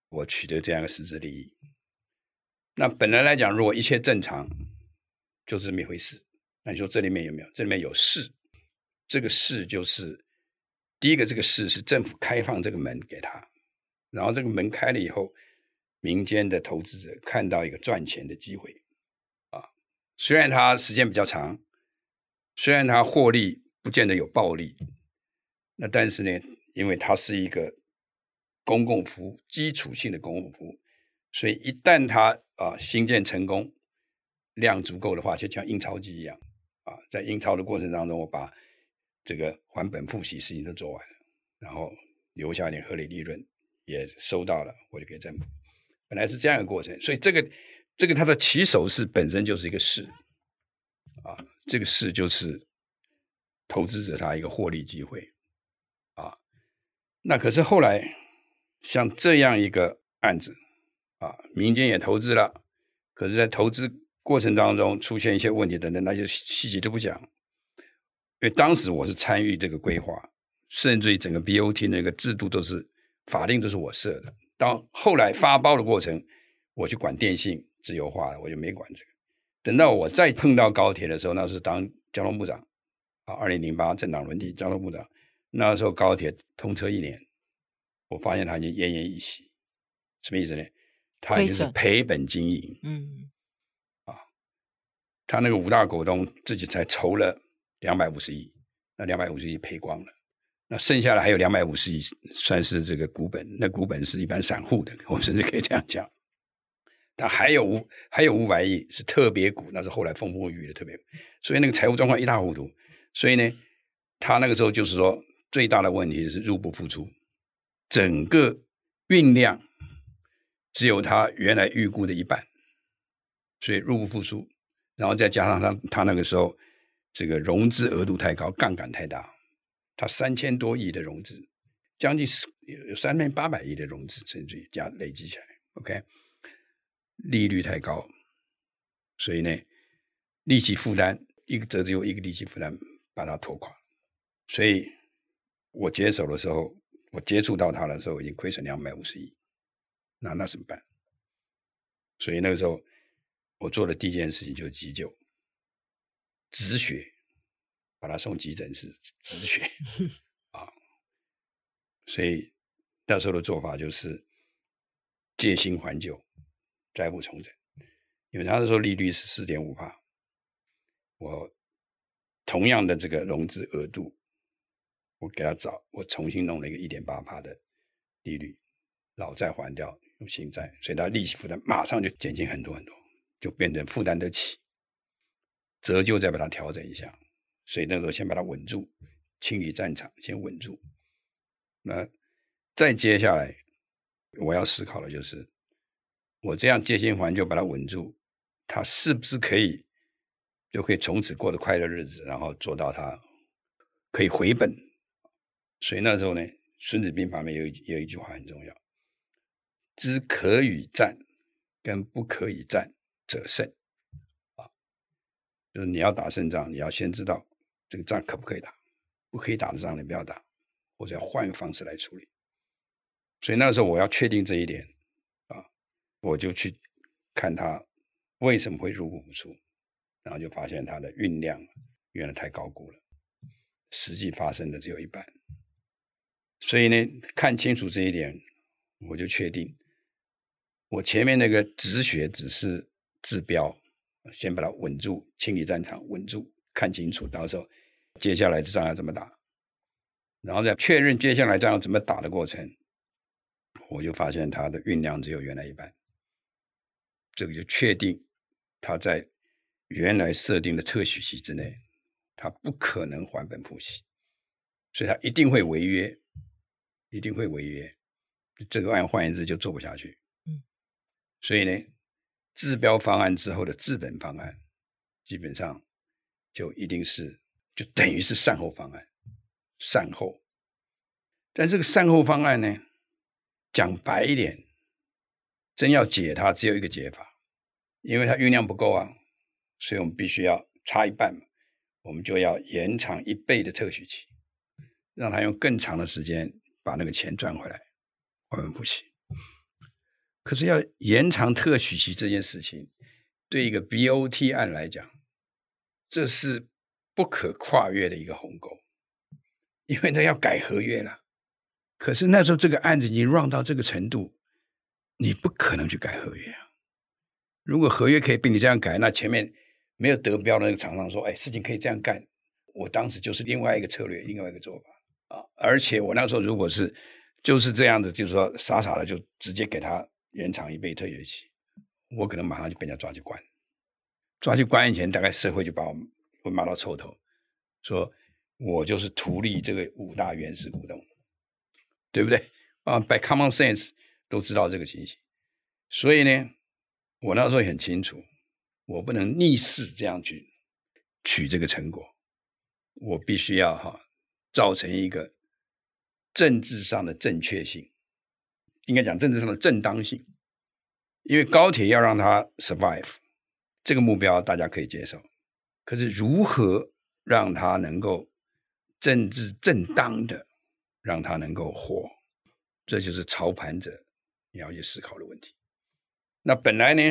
我取得这样一个实质利益。那本来来讲，如果一切正常，就是这么一回事。那你说这里面有没有？这里面有势，这个势就是第一个，这个势是政府开放这个门给他。然后这个门开了以后，民间的投资者看到一个赚钱的机会，啊，虽然它时间比较长，虽然它获利不见得有暴利，那但是呢，因为它是一个公共服务，基础性的公共服务，所以一旦它啊新建成功，量足够的话，就像印钞机一样，啊，在印钞的过程当中，我把这个还本付息事情都做完了，然后留下一点合理利润。也收到了，我就给政府。本来是这样一个过程，所以这个这个它的起手式本身就是一个势啊，这个势就是投资者他一个获利机会。那可是后来像这样一个案子啊，民间也投资了，可是，在投资过程当中出现一些问题等等，那就细节都不讲。因为当时我是参与这个规划，甚至于整个 BOT 那个制度都是。法定都是我设的。当后来发包的过程，我去管电信自由化了，我就没管这个。等到我再碰到高铁的时候，那是当交通部长啊，二零零八政党轮替，交通部长那时候高铁通车一年，我发现他已经奄奄一息，什么意思呢？他已经是赔本经营，嗯，啊，他那个五大股东自己才筹了两百五十亿，那两百五十亿赔光了。那剩下的还有两百五十亿，算是这个股本。那股本是一般散户的，我们甚至可以这样讲。但还有五还有五百亿是特别股，那是后来风风雨雨的特别股。所以那个财务状况一塌糊涂。所以呢，他那个时候就是说，最大的问题是入不敷出，整个运量只有他原来预估的一半，所以入不敷出。然后再加上他他那个时候这个融资额度太高，杠杆太大。他三千多亿的融资，将近有三千八百亿的融资，甚至加累积起来，OK，利率太高，所以呢，利息负担一个折只有一个利息负担把它拖垮，所以我接手的时候，我接触到他的时候已经亏损两百五十亿，那那怎么办？所以那个时候我做的第一件事情就是急救，止血，把他送急诊室止血 啊，所以那时候的做法就是借新还旧，债务重整，因为他那时候利率是四点五趴。我同样的这个融资额度，我给他找，我重新弄了一个一点八趴的利率，老债还掉，用新债，所以他利息负担马上就减轻很多很多，就变成负担得起。折旧再把它调整一下，所以那时候先把它稳住，清理战场，先稳住。那再接下来我要思考的就是，我这样借新还旧把它稳住，它是不是可以？就可以从此过得快乐日子，然后做到他可以回本。所以那时候呢，《孙子兵法》里面有有一句话很重要：“知可与战，跟不可以战者胜。”啊，就是你要打胜仗，你要先知道这个仗可不可以打，不可以打的仗你不要打，或者要换方式来处理。所以那时候我要确定这一点啊，我就去看他为什么会入不出。然后就发现他的运量原来太高估了，实际发生的只有一半。所以呢，看清楚这一点，我就确定，我前面那个止血只是治标，先把它稳住，清理战场，稳住，看清楚，到时候接下来的仗要怎么打，然后再确认接下来仗要怎么打的过程，我就发现它的运量只有原来一半，这个就确定它在。原来设定的特许期之内，他不可能还本付息，所以他一定会违约，一定会违约。这个案换言之就做不下去。嗯，所以呢，治标方案之后的治本方案，基本上就一定是就等于是善后方案，善后。但这个善后方案呢，讲白一点，真要解它，只有一个解法，因为它运量不够啊。所以我们必须要差一半嘛，我们就要延长一倍的特许期，让它用更长的时间把那个钱赚回来，我们不行。可是要延长特许期这件事情，对一个 BOT 案来讲，这是不可跨越的一个鸿沟，因为他要改合约了。可是那时候这个案子已经 run 到这个程度，你不可能去改合约啊。如果合约可以被你这样改，那前面。没有得标的那个厂商说：“哎，事情可以这样干。”我当时就是另外一个策略，另外一个做法啊。而且我那时候如果是就是这样子，就是说傻傻的就直接给他延长一倍特约期，我可能马上就被人家抓去关。抓去关以前，大概社会就把我会骂到臭头，说我就是图利这个五大原始股东，对不对？啊，by common sense 都知道这个情形。所以呢，我那时候很清楚。我不能逆势这样去取这个成果，我必须要哈造成一个政治上的正确性，应该讲政治上的正当性，因为高铁要让它 survive 这个目标大家可以接受，可是如何让它能够政治正当的让它能够活，这就是操盘者你要去思考的问题。那本来呢？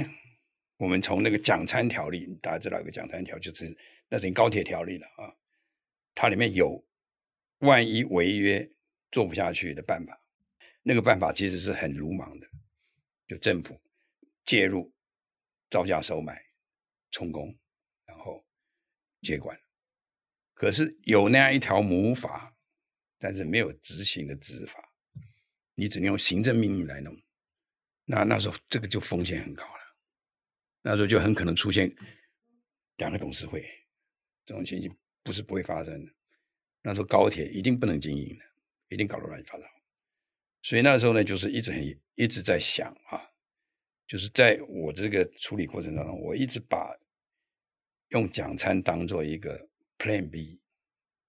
我们从那个奖餐条例，大家知道一个奖餐条，就是那等于高铁条例了啊。它里面有万一违约做不下去的办法，那个办法其实是很鲁莽的，就政府介入、造价收买、充公，然后接管。可是有那样一条母法，但是没有执行的执法，你只能用行政命令来弄。那那时候这个就风险很高了。那时候就很可能出现两个董事会，这种情形不是不会发生的。那时候高铁一定不能经营的，一定搞得乱七八糟。所以那时候呢，就是一直很一直在想啊，就是在我这个处理过程当中，我一直把用奖餐当做一个 Plan B，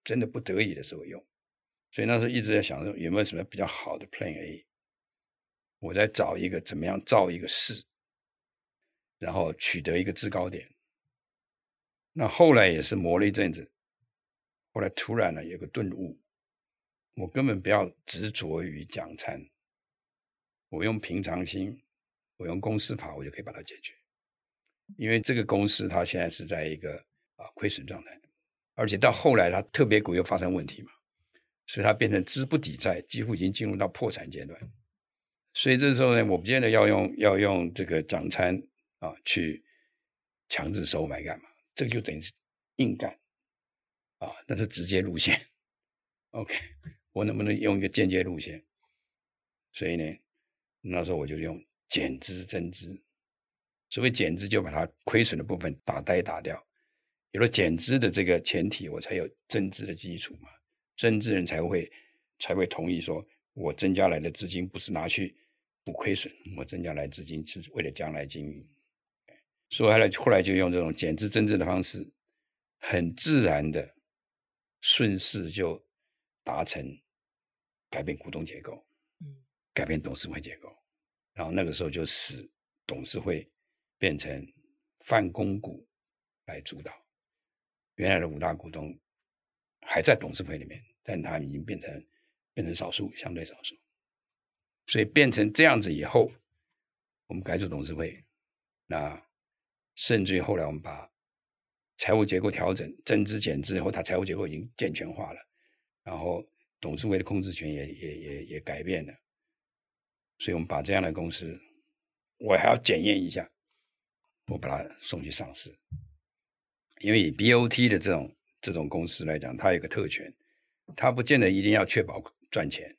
真的不得已的时候用。所以那时候一直在想说，有没有什么比较好的 Plan A？我在找一个怎么样造一个势。然后取得一个制高点，那后来也是磨了一阵子，后来突然呢有个顿悟，我根本不要执着于讲禅，我用平常心，我用公司法，我就可以把它解决。因为这个公司它现在是在一个啊亏损状态，而且到后来它特别股又发生问题嘛，所以它变成资不抵债，几乎已经进入到破产阶段。所以这时候呢，我不见得要用要用这个讲餐啊去强制收买干嘛。这个就等于是硬干啊，那是直接路线。OK，我能不能用一个间接路线？所以呢，那时候我就用减资增资。所谓减资，就把它亏损的部分打呆打掉。有了减资的这个前提，我才有增资的基础嘛。增资人才会才会同意说，我增加来的资金不是拿去补亏损，我增加来资金是为了将来经营。所以后来后来就用这种减资增资的方式，很自然的顺势就达成改变股东结构，嗯。改变董事会结构，然后那个时候就使董事会变成泛公股来主导，原来的五大股东还在董事会里面，但他已经变成变成少数，相对少数，所以变成这样子以后，我们改组董事会，那。甚至于后来我们把财务结构调整、增资减资以后，它财务结构已经健全化了，然后董事会的控制权也也也也改变了，所以我们把这样的公司，我还要检验一下，我把它送去上市，因为以 BOT 的这种这种公司来讲，它有个特权，它不见得一定要确保赚钱，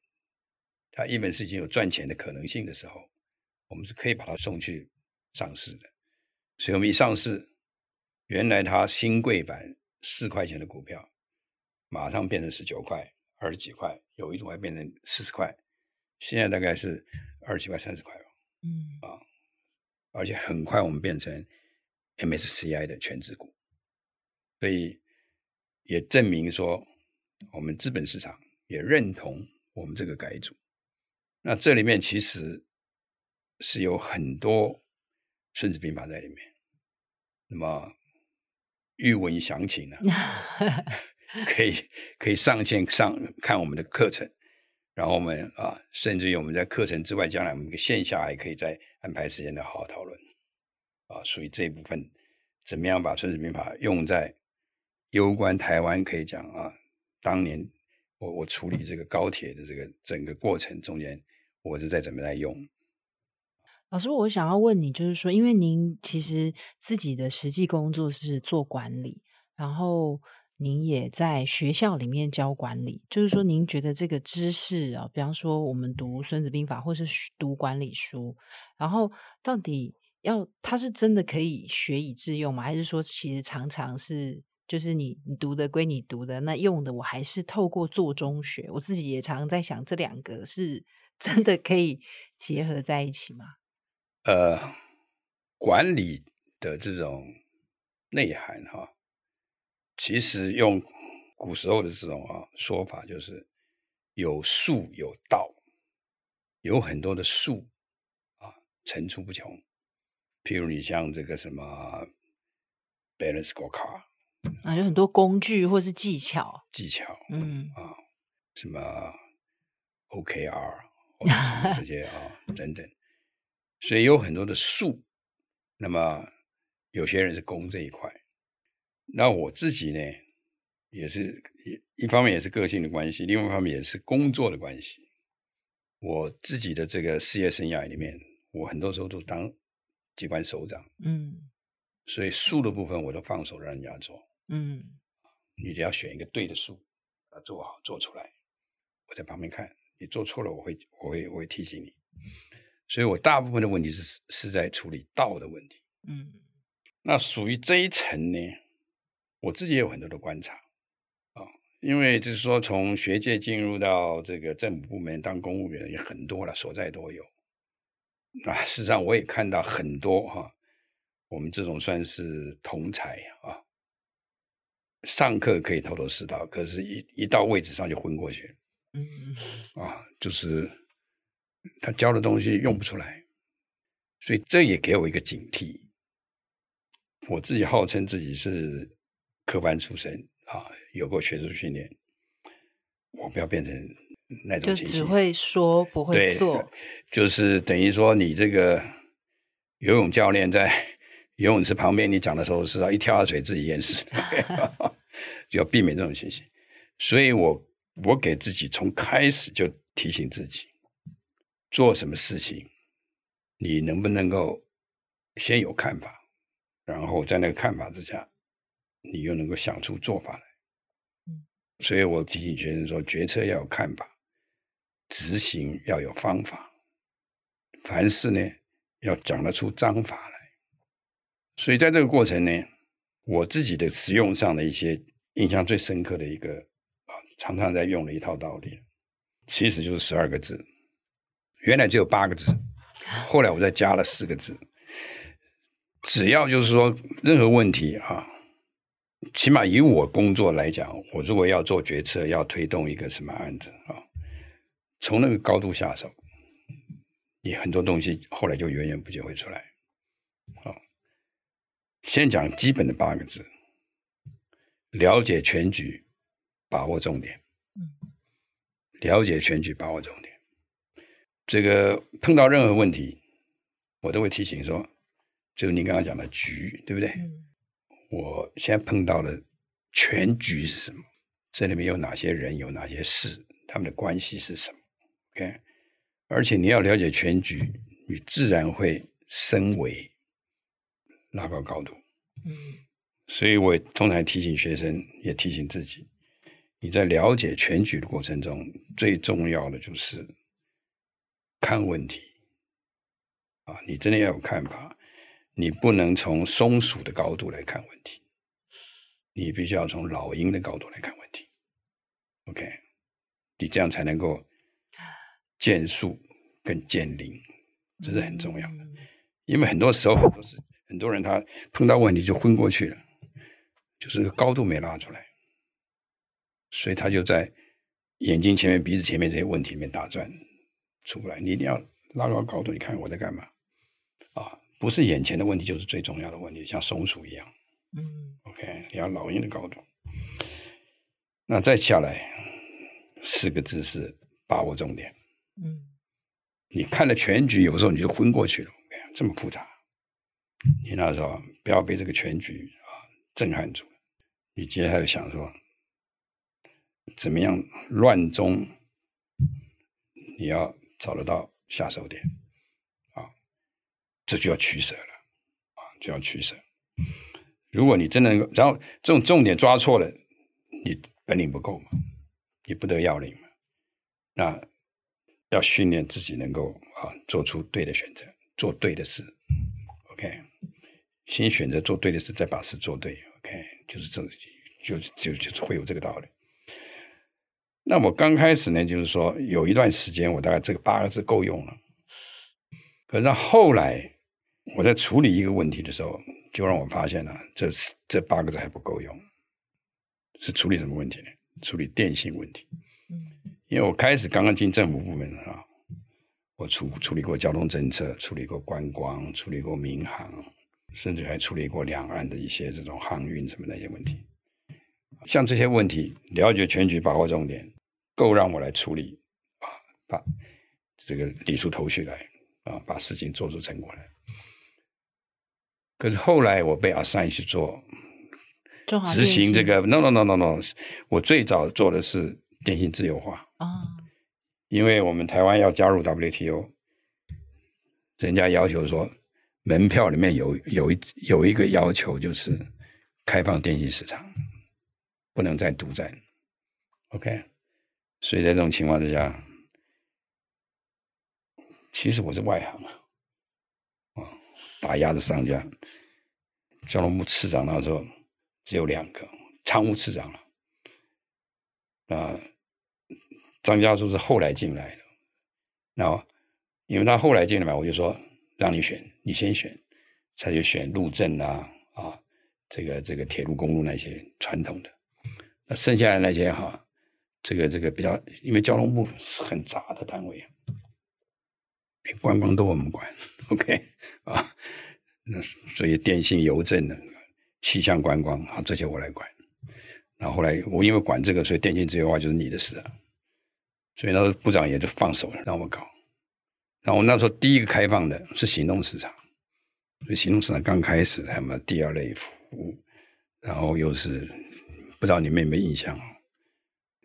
它一本是已经有赚钱的可能性的时候，我们是可以把它送去上市的。所以我们一上市，原来它新贵版四块钱的股票，马上变成十九块、二十几块，有一种还变成四十块，现在大概是二十几块、三十块吧。嗯啊，而且很快我们变成 MSCI 的权值股，所以也证明说，我们资本市场也认同我们这个改组。那这里面其实是有很多。《孙子兵法》在里面，那么欲闻详情呢，可以可以上线上看我们的课程，然后我们啊，甚至于我们在课程之外，将来我们线下还可以再安排时间来好好讨论啊。所以这一部分怎么样把《孙子兵法》用在攸关台湾，可以讲啊，当年我我处理这个高铁的这个整个过程中间，我是在怎么来用。老师，我想要问你，就是说，因为您其实自己的实际工作是做管理，然后您也在学校里面教管理，就是说，您觉得这个知识啊，比方说我们读《孙子兵法》或是读管理书，然后到底要它是真的可以学以致用吗？还是说，其实常常是就是你你读的归你读的，那用的我还是透过做中学？我自己也常常在想，这两个是 真的可以结合在一起吗？呃，管理的这种内涵哈，其实用古时候的这种啊说法，就是有术有道，有很多的术啊层出不穷。譬如你像这个什么 balance scorecard 啊，有很多工具或是技巧，技巧，嗯啊，什么 OKR 或者这些啊等等。所以有很多的术，那么有些人是攻这一块，那我自己呢，也是一一方面也是个性的关系，另外一方面也是工作的关系。我自己的这个事业生涯里面，我很多时候都当机关首长，嗯，所以术的部分我都放手让人家做，嗯，你只要选一个对的术，把它做好做出来，我在旁边看，你做错了，我会我会我会提醒你。所以我大部分的问题是是在处理道的问题，嗯，那属于这一层呢，我自己也有很多的观察啊，因为就是说从学界进入到这个政府部门当公务员也很多了，所在都有。啊事实上我也看到很多哈，我们这种算是同才啊，上课可以头头是道，可是一一到位置上就昏过去，嗯，啊，就是。他教的东西用不出来，所以这也给我一个警惕。我自己号称自己是科班出身啊，有过学术训练，我不要变成那种，就只会说不会做，就是等于说你这个游泳教练在游泳池旁边，你讲的时候是要一跳下水自己淹死，就要避免这种情形。所以我我给自己从开始就提醒自己，做什么事情，你能不能够先有看法，然后在那个看法之下，你又能够想出做法来。所以我提醒学生说，决策要有看法，执行要有方法，凡事呢要讲得出章法来。所以在这个过程呢，我自己的实用上的一些印象最深刻的一个啊，常常在用的一套道理，其实就是十二个字，原来只有八个字，后来我再加了四个字，只要就是说任何问题啊。起码以我工作来讲，我如果要做决策，要推动一个什么案子啊，从那个高度下手，你很多东西后来就源源不绝会出来。好，先讲基本的八个字：了解全局，把握重点。了解全局，把握重点。这个碰到任何问题，我都会提醒说，就是您刚刚讲的局，对不对？我现在碰到的全局是什么？这里面有哪些人，有哪些事，他们的关系是什么？OK，而且你要了解全局，你自然会升维，拉高高度。嗯，所以我通常提醒学生，也提醒自己，你在了解全局的过程中，最重要的就是看问题啊，你真的要有看法。你不能从松鼠的高度来看问题，你必须要从老鹰的高度来看问题。OK，你这样才能够见树更见林，这是很重要的。因为很多时候，很多是很多人他碰到问题就昏过去了，就是高度没拉出来，所以他就在眼睛前面、鼻子前面这些问题里面打转出不来。你一定要拉高高度，你看我在干嘛啊？不是眼前的问题，就是最重要的问题，像松鼠一样。嗯，OK，你要老鹰的高度。那再下来四个字是把握重点。嗯，你看了全局，有时候你就昏过去了。OK，这么复杂，你那时候不要被这个全局啊震撼住。你接下来想说，怎么样乱中你要找得到下手点。啊这就要取舍了，啊，就要取舍。如果你真的能够，然后这种重点抓错了，你本领不够嘛，你不得要领嘛。那要训练自己能够啊，做出对的选择，做对的事。OK，先选择做对的事，再把事做对。OK，就是这，就就就是会有这个道理。那我刚开始呢，就是说有一段时间，我大概这个八个字够用了。可是后来。我在处理一个问题的时候，就让我发现了，这这八个字还不够用。是处理什么问题呢？处理电信问题。因为我开始刚刚进政府部门啊，我处处理过交通政策，处理过观光，处理过民航，甚至还处理过两岸的一些这种航运什么那些问题。像这些问题，了解全局，把握重点，够让我来处理啊，把这个理出头绪来啊，把事情做出成果来。可是后来我被 assign 去做执行这个，no no no no no，我最早做的是电信自由化啊，因为我们台湾要加入 WTO，人家要求说门票里面有有一有一个要求就是开放电信市场，不能再独占，OK，所以在这种情况之下，其实我是外行啊。啊打压着商家，交通部次长那时候只有两个，常务次长了。啊，张家柱是后来进来的，然后因为他后来进来嘛，我就说让你选，你先选，他就选路政啊啊，这个这个铁路公路那些传统的，那剩下的那些哈，这个这个比较，因为交通部是很杂的单位。观光都我们管，OK 啊，那所以电信、邮政的、气象、观光啊，这些我来管然后后来我因为管这个，所以电信自由化就是你的事啊。所以那时候部长也就放手了，让我搞。然后我那时候第一个开放的是行动市场，所以行动市场刚开始还有第二类服务，然后又是不知道你们有没有印象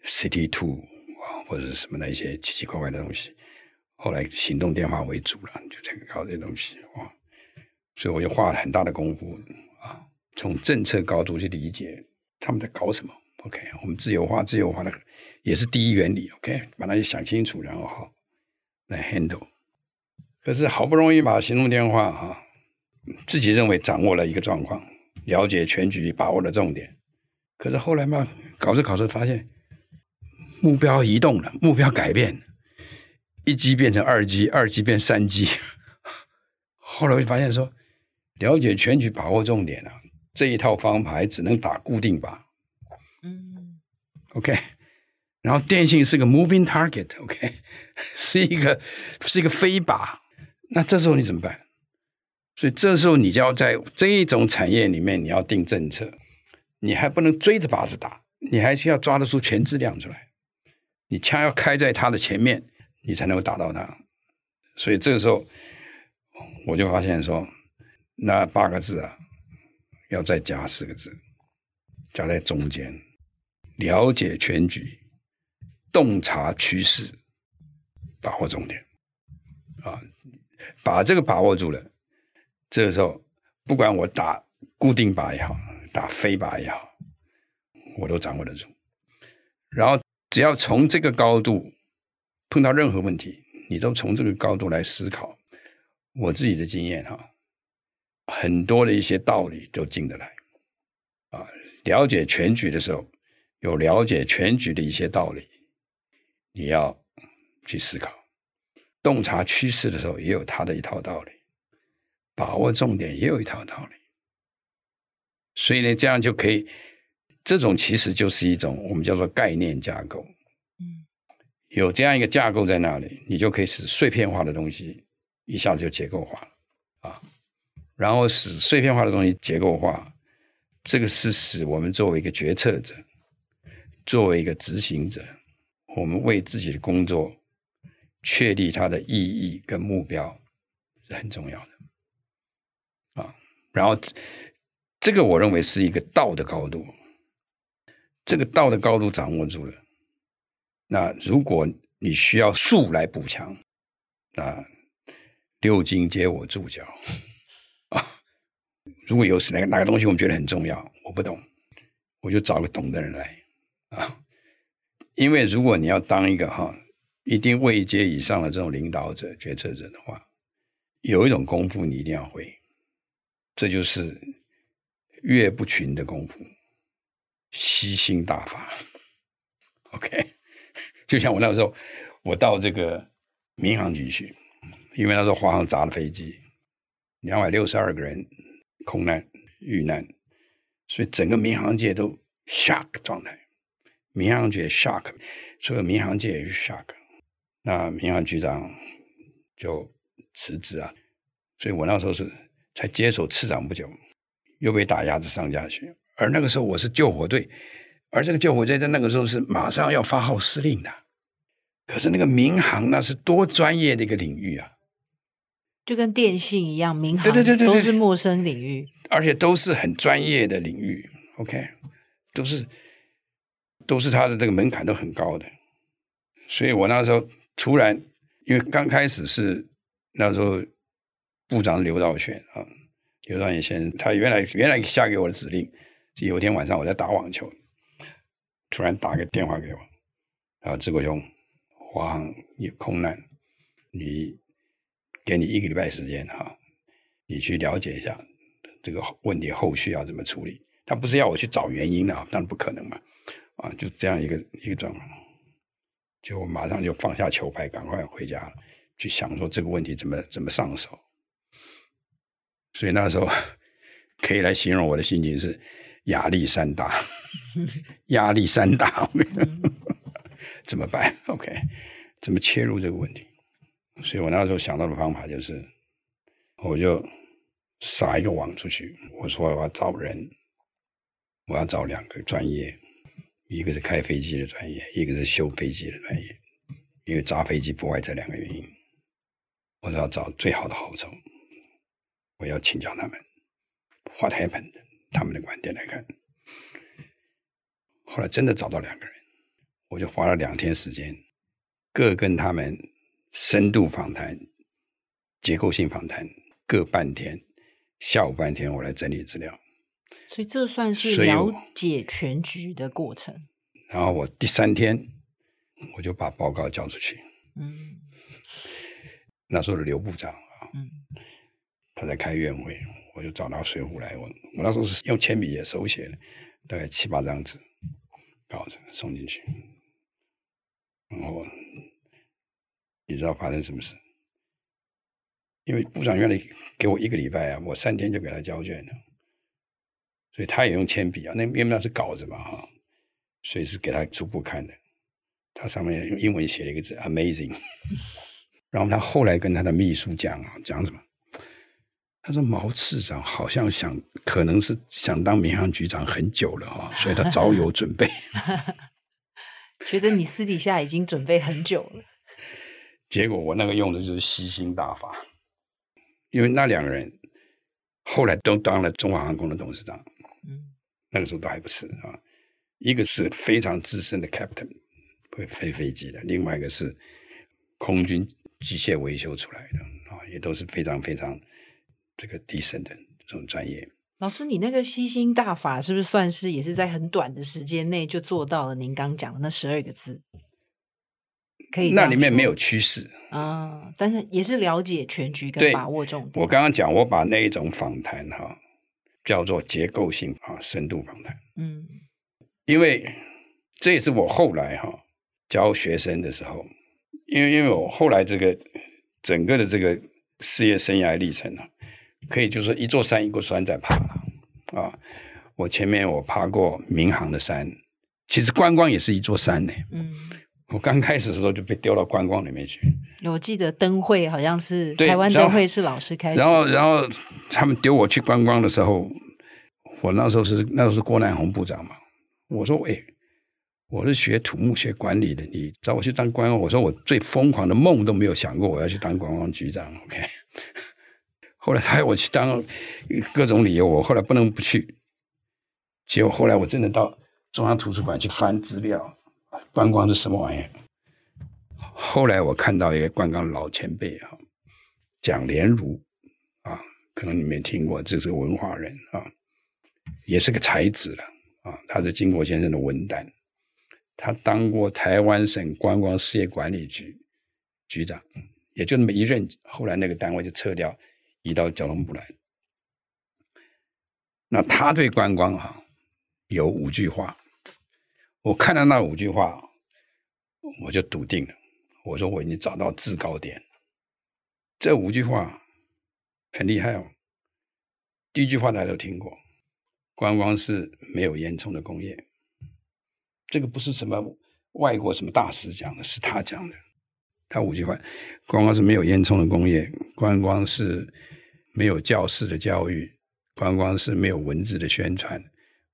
，City Two 啊或者是什么那些奇奇怪怪的东西。后来行动电话为主了，就这个搞这些东西哇，所以我就花了很大的功夫啊，从政策高度去理解他们在搞什么。OK，我们自由化，自由化的也是第一原理。OK，把那些想清楚，然后好来 handle。可是好不容易把行动电话啊，自己认为掌握了一个状况，了解全局，把握了重点。可是后来嘛，搞着搞着发现目标移动了，目标改变。一 G 变成二 G，二 G 变三 G，后来我就发现说，了解全局，把握重点啊，这一套方牌只能打固定靶。嗯，OK，然后电信是个 moving target，OK，是一个是一个飞靶。那这时候你怎么办？所以这时候你就要在这一种产业里面，你要定政策，你还不能追着靶子打，你还需要抓得出全质量出来，你枪要开在他的前面。你才能够打到他，所以这个时候我就发现说，那八个字啊，要再加四个字，加在中间，了解全局，洞察趋势，把握重点，啊，把这个把握住了，这个时候不管我打固定靶也好，打飞靶也好，我都掌握得住，然后只要从这个高度。碰到任何问题，你都从这个高度来思考。我自己的经验哈，很多的一些道理都进得来啊。了解全局的时候，有了解全局的一些道理，你要去思考。洞察趋势的时候，也有他的一套道理。把握重点也有一套道理。所以呢，这样就可以，这种其实就是一种我们叫做概念架构。嗯有这样一个架构在那里，你就可以使碎片化的东西一下子就结构化了啊。然后使碎片化的东西结构化，这个是使我们作为一个决策者，作为一个执行者，我们为自己的工作确立它的意义跟目标是很重要的啊。然后这个我认为是一个道的高度，这个道的高度掌握住了。那如果你需要术来补强，那六经皆我注脚 啊。如果有哪个哪个东西我们觉得很重要，我不懂，我就找个懂的人来啊。因为如果你要当一个哈一定位阶以上的这种领导者、决策者的话，有一种功夫你一定要会，这就是岳不群的功夫，吸星大法。OK。就像我那个时候，我到这个民航局去，因为那时候华航砸了飞机，两百六十二个人空难遇难，所以整个民航界都 shock 状态，民航局 shock，所有民航界也是 shock。那民航局长就辞职啊，所以我那时候是才接手次长不久，又被打压着上架去。而那个时候我是救火队，而这个救火队在那个时候是马上要发号施令的。可是那个民航那是多专业的一个领域啊，就跟电信一样，民航对对对对都是陌生领域，而且都是很专业的领域。OK，都是都是他的这个门槛都很高的，所以我那时候突然，因为刚开始是那时候部长刘道玄啊，刘道玄先生，他原来原来下给我的指令是有一天晚上我在打网球，突然打个电话给我，啊志国兄。华航有空难，你给你一个礼拜时间哈，你去了解一下这个问题后续要怎么处理。他不是要我去找原因的啊，当然不可能嘛，啊，就这样一个一个状况，就我马上就放下球拍，赶快回家，去想说这个问题怎么怎么上手。所以那时候 可以来形容我的心情是压力山大，压力山大。怎么办？OK，怎么切入这个问题？所以我那时候想到的方法就是，我就撒一个网出去。我说我要找人，我要找两个专业，一个是开飞机的专业，一个是修飞机的专业。因为砸飞机不外这两个原因，我要找最好的好手，我要请教他们。What happened？他们的观点来看，后来真的找到两个人，我就花了两天时间，各跟他们深度访谈、结构性访谈，各半天，下午半天我来整理资料。所以这算是了解全局的过程。然后我第三天我就把报告交出去。嗯，那时候的刘部长啊，嗯，他在开院会，我就找到水浒来问。我那时候是用铅笔也手写的，大概七八张纸稿子送进去。然后你知道发生什么事？因为部长原来给我一个礼拜啊，我三天就给他交卷了。所以他也用铅笔啊，那因为那是稿子嘛哈，所以是给他初步看的。他上面用英文写了一个字 “amazing”。然后他后来跟他的秘书讲啊，讲什么？他说毛次长好像想，可能是想当民航局长很久了哈，所以他早有准备。觉得你私底下已经准备很久了。结果我那个用的就是吸星大法，因为那两个人后来都当了中华航空的董事长。嗯，那个时候都还不是啊。一个是非常资深的 captain，会飞飞机的；另外一个是空军机械维修出来的啊，也都是非常非常这个 decent 的这种专业。老师，你那个吸星大法是不是算是也是在很短的时间内就做到了？您刚讲的那十二个字，可以？那里面没有趋势啊，但是也是了解全局跟把握重点。我刚刚讲，我把那一种访谈哈。叫做结构性啊，深度访谈。嗯，因为这也是我后来哈教学生的时候，因为因为我后来这个整个的这个事业生涯历程啊，可以就是一座山一座山在爬了啊。我前面我爬过民航的山，其实观光也是一座山呢。嗯，我刚开始的时候就被丢到观光里面去。我记得灯会好像是台湾灯会是老师开始，然后然后他们丢我去观光的时候，我那时候是那时候是郭南红部长嘛，我说哎，我是学土木学管理的，你找我去当观光，我说我最疯狂的梦都没有想过我要去当观光局长，OK。后来他要我去当各种理由，我后来不能不去，结果后来我真的到中央图书馆去翻资料，观光是什么玩意儿？后来我看到一个观光老前辈啊，蒋连儒啊，可能你没听过，这是个文化人啊，也是个才子了啊。他是经国先生的文旦，他当过台湾省观光事业管理局局长，也就那么一任。后来那个单位就撤掉，移到交通部来。那他对观光啊有五句话，我看到那五句话，我就笃定了。我说我已经找到制高点，这五句话很厉害哦。第一句话大家都听过，观光是没有烟囱的工业，这个不是什么外国什么大师讲的，是他讲的。他五句话：观光是没有烟囱的工业，观光是没有教室的教育，观光是没有文字的宣传，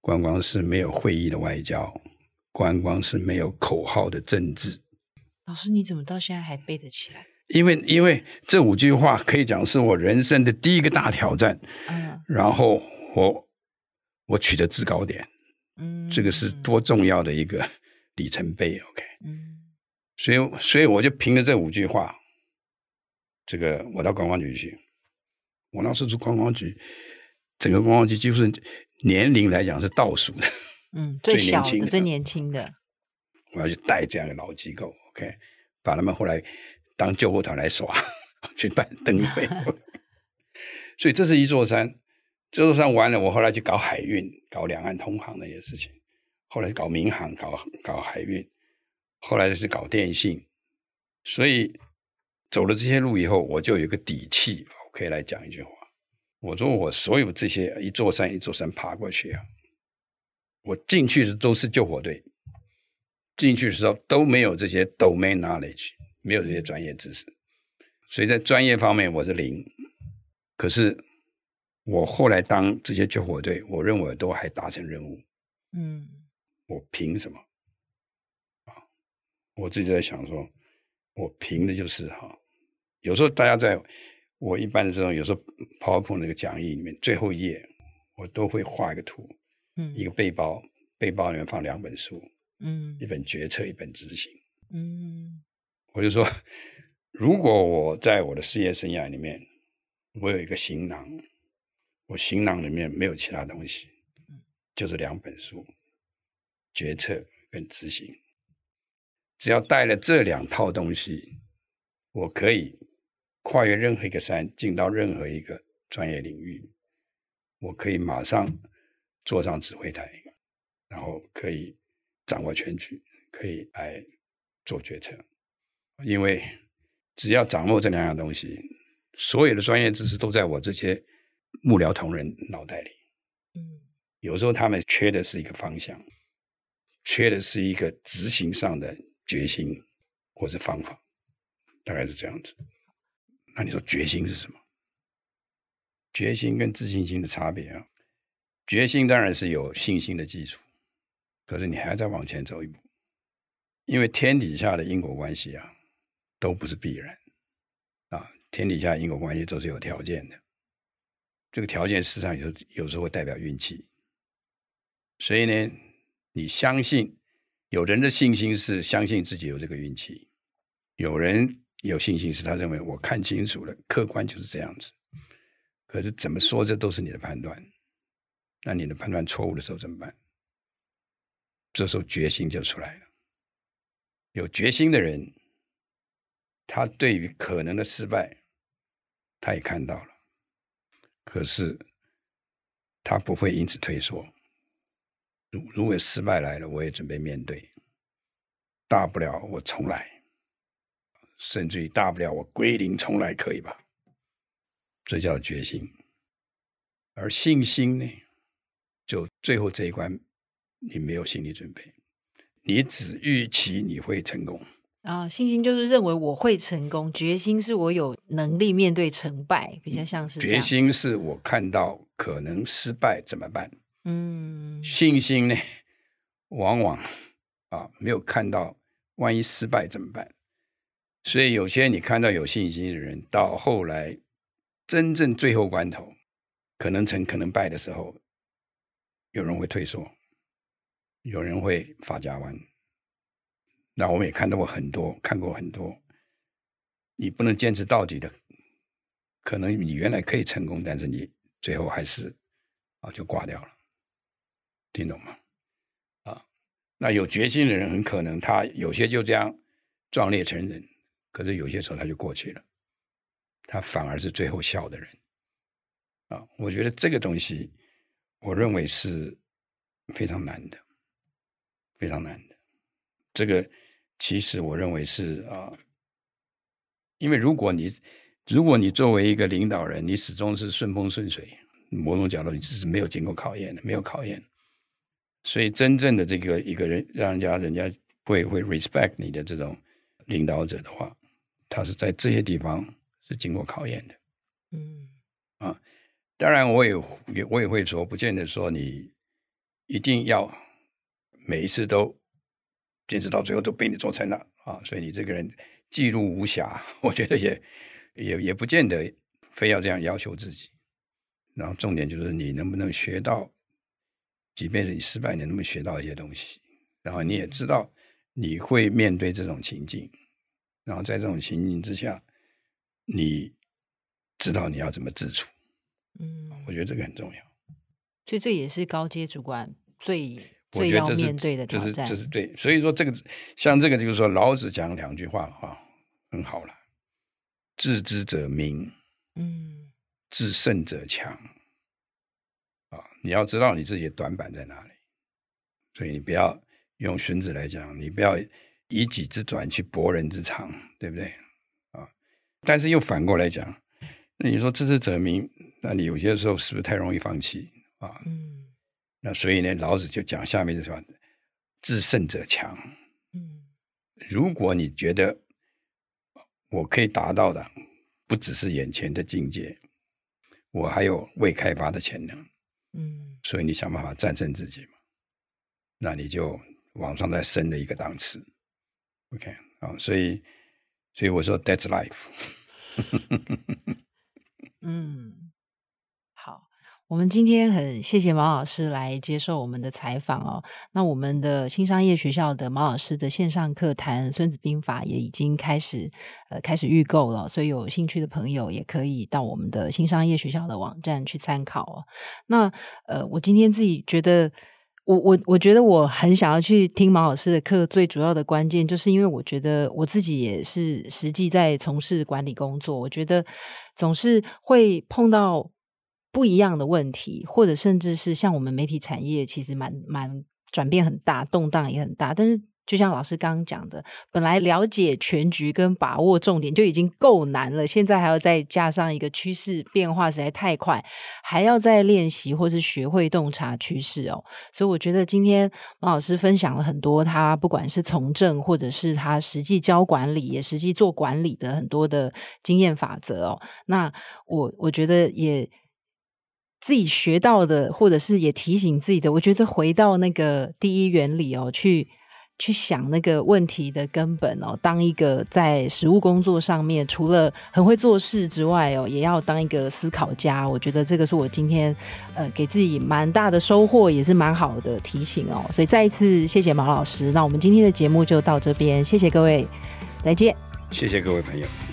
观光是没有会议的外交，观光是没有口号的政治。老师，你怎么到现在还背得起来？因为，因为这五句话可以讲是我人生的第一个大挑战。嗯，然后我我取得制高点，嗯，这个是多重要的一个里程碑。OK，嗯，所以，所以我就凭着这五句话，这个我到观光局去。我那时候住观光局，整个观光局几乎是年龄来讲是倒数的，嗯，最小的、最年轻的。我要去带这样的老机构。OK，把他们后来当救护团来耍，去办灯会。所以这是一座山，这座山完了，我后来去搞海运，搞两岸通航那些事情。后来搞民航，搞搞海运，后来就是搞电信。所以走了这些路以后，我就有个底气，我可以来讲一句话。我说我所有这些一座山一座山爬过去啊，我进去的都是救火队。进去的时候都没有这些 domain knowledge，没有这些专业知识，所以在专业方面我是零。可是我后来当这些救火队，我认为都还达成任务。嗯，我凭什么？我自己在想说，我凭的就是哈，有时候大家在我一般的这种有时候 PowerPoint 那个讲义里面最后一页，我都会画一个图，嗯，一个背包，背包里面放两本书，嗯，一本决策，一本执行，嗯，我就说，如果我在我的事业生涯里面，我有一个行囊，我行囊里面没有其他东西，就是两本书，决策跟执行。只要带了这两套东西，我可以跨越任何一个山，进到任何一个专业领域。我可以马上坐上指挥台，然后可以掌握全局，可以来做决策。因为只要掌握这两样东西，所有的专业知识都在我这些幕僚同仁脑袋里。嗯，有时候他们缺的是一个方向，缺的是一个执行上的。决心或是方法，大概是这样子。那你说决心是什么？决心跟自信心的差别啊？决心当然是有信心的基础，可是你还要再往前走一步，因为天底下的因果关系啊，都不是必然啊。天底下因果关系都是有条件的，这个条件事实上有有时候会代表运气。所以呢，你相信。有人的信心是相信自己有这个运气，有人有信心是他认为我看清楚了，客观就是这样子。可是怎么说，这都是你的判断。那你的判断错误的时候怎么办？这时候决心就出来了。有决心的人，他对于可能的失败，他也看到了，可是他不会因此退缩。如如果失败来了，我也准备面对。大不了我重来，甚至于大不了我归零重来，可以吧？这叫决心。而信心呢，就最后这一关，你没有心理准备，你只预期你会成功。啊，信心就是认为我会成功，决心是我有能力面对成败，比较像是。决心是我看到可能失败怎么办？嗯，信心呢，往往啊没有看到，万一失败怎么办？所以有些你看到有信心的人，到后来真正最后关头，可能成可能败的时候，有人会退缩，有人会发家弯。那我们也看到过很多，看过很多，你不能坚持到底的，可能你原来可以成功，但是你最后还是啊就挂掉了。听懂吗？啊，那有决心的人很可能他有些就这样壮烈成人，可是有些时候他就过去了，他反而是最后笑的人。啊，我觉得这个东西，我认为是非常难的，非常难的。这个其实我认为是啊，因为如果你如果你作为一个领导人，你始终是顺风顺水，某种角度你是没有经过考验的，没有考验。所以，真正的这个一个人，让人家人家会会 respect 你的这种领导者的话，他是在这些地方是经过考验的。嗯，啊，当然，我也也我也会说，不见得说你一定要每一次都坚持到最后都被你做成了啊。所以你这个人记录无瑕，我觉得也也也不见得非要这样要求自己。然后重点就是你能不能学到。即便是你失败，你能不能学到一些东西？然后你也知道你会面对这种情境，然后在这种情形之下，你知道你要怎么自处。嗯，我觉得这个很重要。所以这也是高阶主管最最要面对的挑战。这是对，所以说这个像这个就是说，老子讲两句话啊，很好了：自知者明，嗯，自胜者强。啊你要知道你自己的短板在哪里，所以你不要用荀子来讲，你不要以己之短去博人之长，对不对？啊，但是又反过来讲，那你说知之者明，那你有些时候是不是太容易放弃啊？嗯，那所以呢，老子就讲下面这句话：自胜者强。嗯，如果你觉得我可以达到的不只是眼前的境界，我还有未开发的潜能。嗯，所以你想办法战胜自己嘛，那你就往上再升了一个档次，OK，好，所以所以我说 That's life。嗯。好我们今天很谢谢毛老师来接受我们的采访哦。那我们的新商业学校的毛老师的线上课谈《孙子兵法》也已经开始呃开始预购了，所以有兴趣的朋友也可以到我们的新商业学校的网站去参考哦。那呃，我今天自己觉得，我我我觉得我很想要去听毛老师的课，最主要的关键就是因为我觉得我自己也是实际在从事管理工作，我觉得总是会碰到。不一样的问题，或者甚至是像我们媒体产业，其实蛮蛮转变很大，动荡也很大。但是，就像老师刚刚讲的，本来了解全局跟把握重点就已经够难了，现在还要再加上一个趋势变化实在太快，还要再练习或是学会洞察趋势哦。所以，我觉得今天毛老师分享了很多他不管是从政，或者是他实际教管理，也实际做管理的很多的经验法则哦。那我我觉得也。自己学到的，或者是也提醒自己的，我觉得回到那个第一原理哦，去去想那个问题的根本哦。当一个在实务工作上面，除了很会做事之外哦，也要当一个思考家。我觉得这个是我今天呃给自己蛮大的收获，也是蛮好的提醒哦。所以再一次谢谢毛老师。那我们今天的节目就到这边，谢谢各位，再见。谢谢各位朋友。